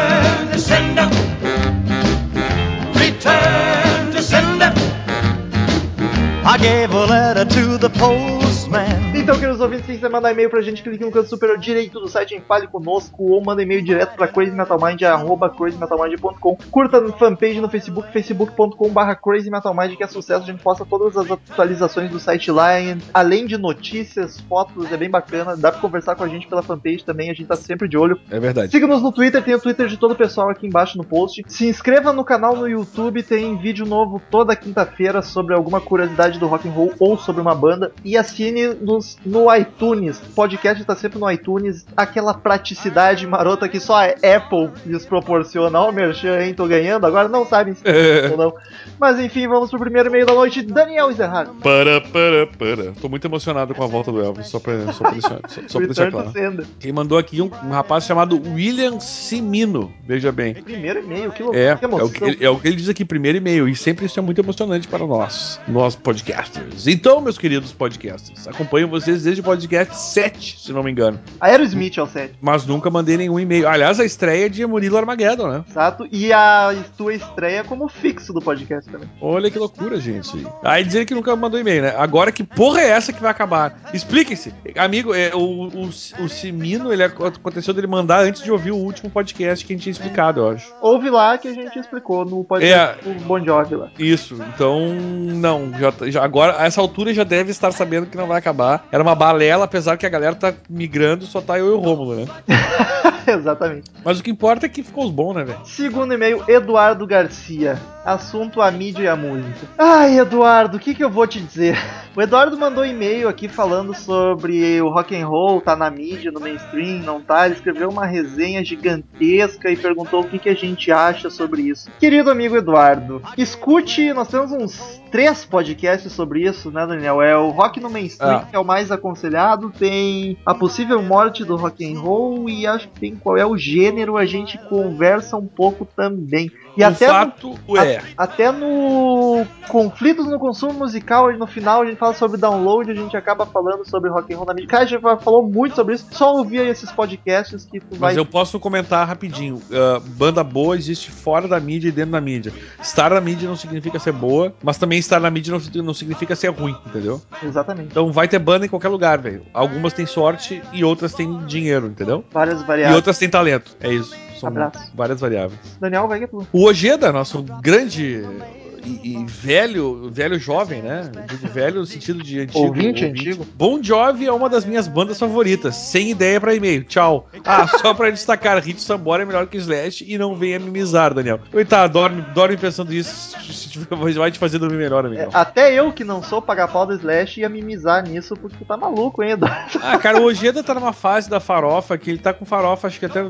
I gave a letter to the postman. Então, queridos ouvintes, quem quiser mandar e-mail pra gente, clique no canto superior direito do site em Fale Conosco ou manda e-mail direto pra crazymetalmind, arroba crazymetalmind.com. Curta a fanpage no Facebook, facebook.com barra crazymetalmind, que é sucesso. A gente posta todas as atualizações do site lá, além de notícias, fotos, é bem bacana. Dá pra conversar com a gente pela fanpage também, a gente tá sempre de olho. É verdade. Siga-nos no Twitter, tem o Twitter de todo o pessoal aqui embaixo no post. Se inscreva no canal no YouTube, tem vídeo novo toda quinta-feira sobre alguma curiosidade do rock and roll ou sobre uma banda. E assine nos, no iTunes. O podcast está sempre no iTunes. Aquela praticidade marota que só a Apple lhes proporciona. Ó, o Merchan, hein? Tô ganhando. Agora não sabem se ou não. Mas enfim, vamos pro primeiro e-mail da noite. Daniel Ezerhard. Para, para, para. Tô muito emocionado com a volta do Elvis, só pra, só pra deixar, só, só pra deixar claro. Sender. Quem mandou aqui um, um rapaz chamado William Simino, veja bem. Primeiro e-mail, que loucura, É, que é o, que, ele- é o que ele diz aqui, primeiro e-mail, e sempre isso é muito emocionante para nós, nós podcasters. Então, meus queridos podcasters, acompanho vocês desde o podcast 7, se não me engano, Aerosmith é o 7. mas nunca mandei nenhum e-mail. Aliás, a estreia é de Murilo Armageddon, né? Exato. E a tua estreia como fixo do podcast também. Olha que loucura, gente. Aí dizer que nunca mandou e-mail, né? Agora que porra é essa que vai acabar? Expliquem-se. Amigo, é, o, o, o Simino, ele ac- aconteceu dele mandar antes de ouvir o último podcast que a gente tinha explicado, eu acho. Ouve lá que a gente explicou no podcast do Bon Jovi lá. Isso, então não, já, já- agora a essa altura já deve estar sabendo que não vai acabar. Era uma balela, apesar que a galera tá migrando, só tá eu e o Rômulo, né? Exatamente. Mas o que importa é que ficou os bons, né, velho? Segundo e-mail, Eduardo Garcia. Assunto a mídia e a música. Ai, Eduardo, o que, que eu vou te dizer? O Eduardo mandou e-mail aqui falando sobre o rock and roll, tá na mídia, no mainstream, não tá? Ele escreveu uma resenha gigantesca e perguntou o que, que a gente acha sobre isso. Querido amigo Eduardo, escute, nós temos uns três podcasts sobre isso, né, Daniel? É o Rock no Mainstream, Ah. que é o mais aconselhado, tem a possível morte do rock and roll e acho que tem qual é o gênero, a gente conversa um pouco também. E o até no- fato é. até no Conflitos no Consumo Musical, no final a gente fala sobre download, a gente acaba falando sobre rock and roll na mídia. Cara, a gente falou muito sobre isso. Só ouvir esses podcasts que tu vai. Mas eu posso comentar rapidinho. Ah, banda boa existe fora da mídia e dentro da mídia. Estar na mídia não significa ser boa, mas também estar na mídia não, não significa ser ruim, entendeu? Exatamente. Então vai ter banda em qualquer lugar, velho. Algumas têm sorte e outras têm dinheiro, entendeu? Várias E variáveis. outras têm talento. É isso. São Abraço. várias variáveis. Daniel, vai que é tu. O Ojeda, nosso grande e, e velho, velho jovem, né? Digo velho no sentido de antigo. Ouvinte antigo. Bon Jovi é uma das minhas bandas favoritas. Sem ideia pra e-mail. Tchau. Ah, só pra destacar, Hit Sambora é melhor que Slash e não venha mimizar, Daniel. Coitado, dorme, dorme pensando isso. Vai te fazer dormir melhor, É, amigo. até eu que não sou paga-pau do Slash ia mimizar nisso porque tu tá maluco, hein, Eduardo? Ah, cara, o Ojeda tá numa fase da farofa que ele tá com farofa, acho que até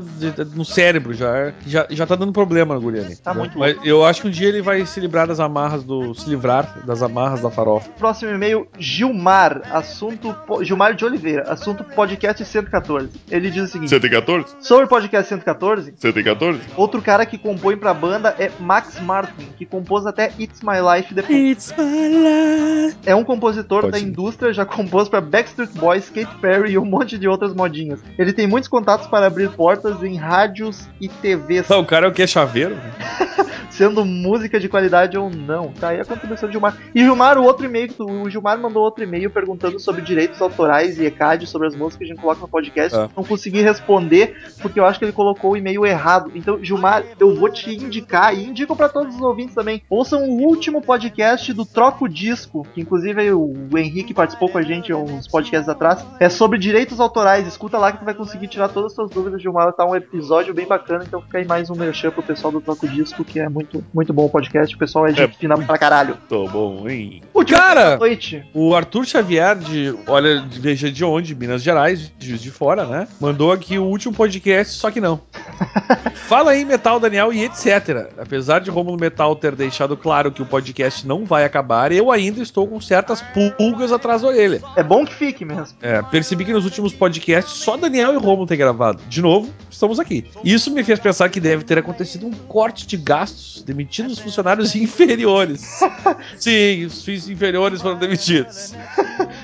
no cérebro já. Já, já tá dando problema no guri ali. Tá muito Mas eu acho que um dia ele vai se livrar das amarras do. se livrar das amarras da farofa. Próximo e-mail, Gilmar, assunto. Gilmar de Oliveira, assunto podcast 114. Ele diz o seguinte: 114? Sobre podcast 114, 114? outro cara que compõe pra banda é Max Martin, que compôs até It's My Life depois. It's my life. É um compositor Pode da ser. indústria, já compôs pra Backstreet Boys, Katy Perry e um monte de outras modinhas. Ele tem muitos contatos para abrir portas em rádios e TVs, Não, o cara é o que? Chaveiro? né? sendo música de qualidade ou não. Tá aí a contribuição do Gilmar. E Gilmar, o outro e-mail, o Gilmar mandou outro e-mail perguntando sobre direitos autorais e ECAD, sobre as músicas que a gente coloca no podcast. Ah. Não consegui responder, porque eu acho que ele colocou o e-mail errado. Então, Gilmar, eu vou te indicar, e indico pra todos os ouvintes também, ouçam o último podcast do Troco Disco, que inclusive o Henrique participou com a gente uns podcasts atrás. É sobre direitos autorais. Escuta lá que tu vai conseguir tirar todas as suas dúvidas, Gilmar. Tá um episódio bem bacana, então fica aí mais um merchan pro pessoal do Troco Disco, que é muito, muito bom o podcast. O pessoal é gente fina pra caralho. Tô bom, hein? Último Cara! noite. O Arthur Xavier, de. Olha, de- veja de onde? Minas Gerais, de Juiz de Fora, né? Mandou aqui o último podcast, só que não. Fala aí, Metal Daniel e etc. Apesar de Romulo Metal ter deixado claro que o podcast não vai acabar, eu ainda estou com certas pulgas atrás da orelha. É bom que fique mesmo. É, percebi que nos últimos podcasts só Daniel e Romulo têm gravado. De novo, estamos aqui. Isso me fez pensar que deve ter acontecido um corte de gastos, demitindo os funcionários inferiores. Sim, os fins inferiores foram demitidos.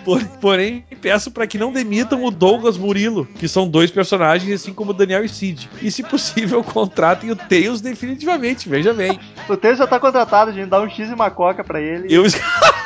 Por- porém, peço para que não demitam o Douglas Murilo, que são dois personagens, assim como o Daniel e Cid. E, se possível, contratem o Tails definitivamente, veja bem. O Taylor já tá contratado, a gente dá um X e uma coca pra ele. Eu.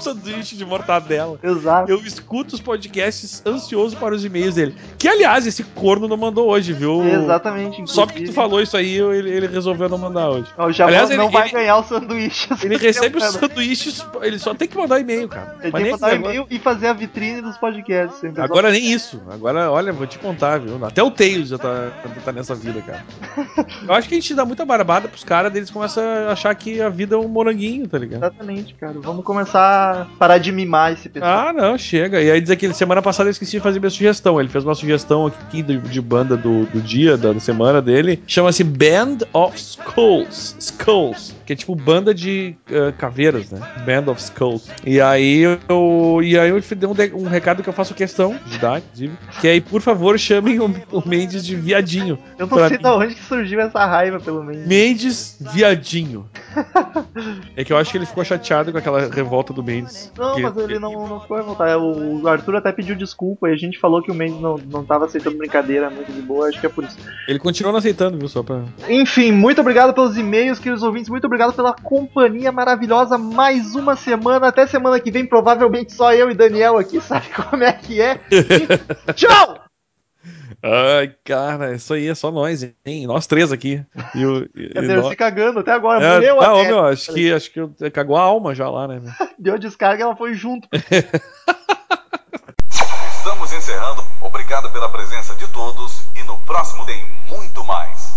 sanduíche de mortadela. Exato. Eu escuto os podcasts ansioso para os e-mails dele. Que, aliás, esse corno não mandou hoje, viu? Exatamente. Só porque tu inclusive. falou isso aí, ele, ele resolveu não mandar hoje. Ó, O Javan Aliás, não ele- vai ele- ganhar o sanduíche. Ele recebe os Ele sanduíches, ele só tem que mandar e-mail, cara. tem Mas que nem mandar e-mail e fazer a vitrine dos podcasts. sempre. Agora nem isso. Agora, olha, vou te contar, viu? Até o Tails já tá, tá nessa vida, cara. Eu acho que a gente dá muita barbada pros caras, eles começam a achar que a vida é um moranguinho, tá ligado? Exatamente, cara. Vamos começar parar de mimar esse pessoal. Ah, não, chega. E aí diz aqui, semana passada eu esqueci de fazer minha sugestão. Ele fez uma sugestão aqui de, de banda do, do dia, da, da semana dele. Chama-se Band of Skulls. Skulls. Que é tipo banda de eh, caveiras, né? Band of Skulls. E aí eu. E aí eu dei um, de- um recado que eu faço questão de dar, inclusive. Que aí, por favor, chamem o, o Mendes de viadinho. Eu não sei mim. da onde que surgiu essa raiva, pelo menos. Mendes viadinho. É que eu acho que ele ficou chateado com aquela revolta do Mendes. Não, mas ele não, não ficou revoltado. O Arthur até pediu desculpa e a gente falou que o Mendes não, não tava aceitando brincadeira muito de boa, acho que é por isso. Ele continua não aceitando, viu? Só pra. Enfim, muito obrigado pelos e-mails, queridos ouvintes. Muito obrigado pela companhia maravilhosa. Mais uma semana. Até semana que vem, provavelmente só eu e Daniel aqui, sabe como é que é. E tchau! Ai, cara, isso aí é só nós, hein? Nós três aqui. E o, e, Quer dizer, nós- se cagando até agora. É, morreu tá, até. meu, acho que, acho que eu- cagou a alma já lá, né? meu? Deu descarga ela foi junto. Estamos encerrando. Obrigado pela presença de todos e no próximo tem muito mais.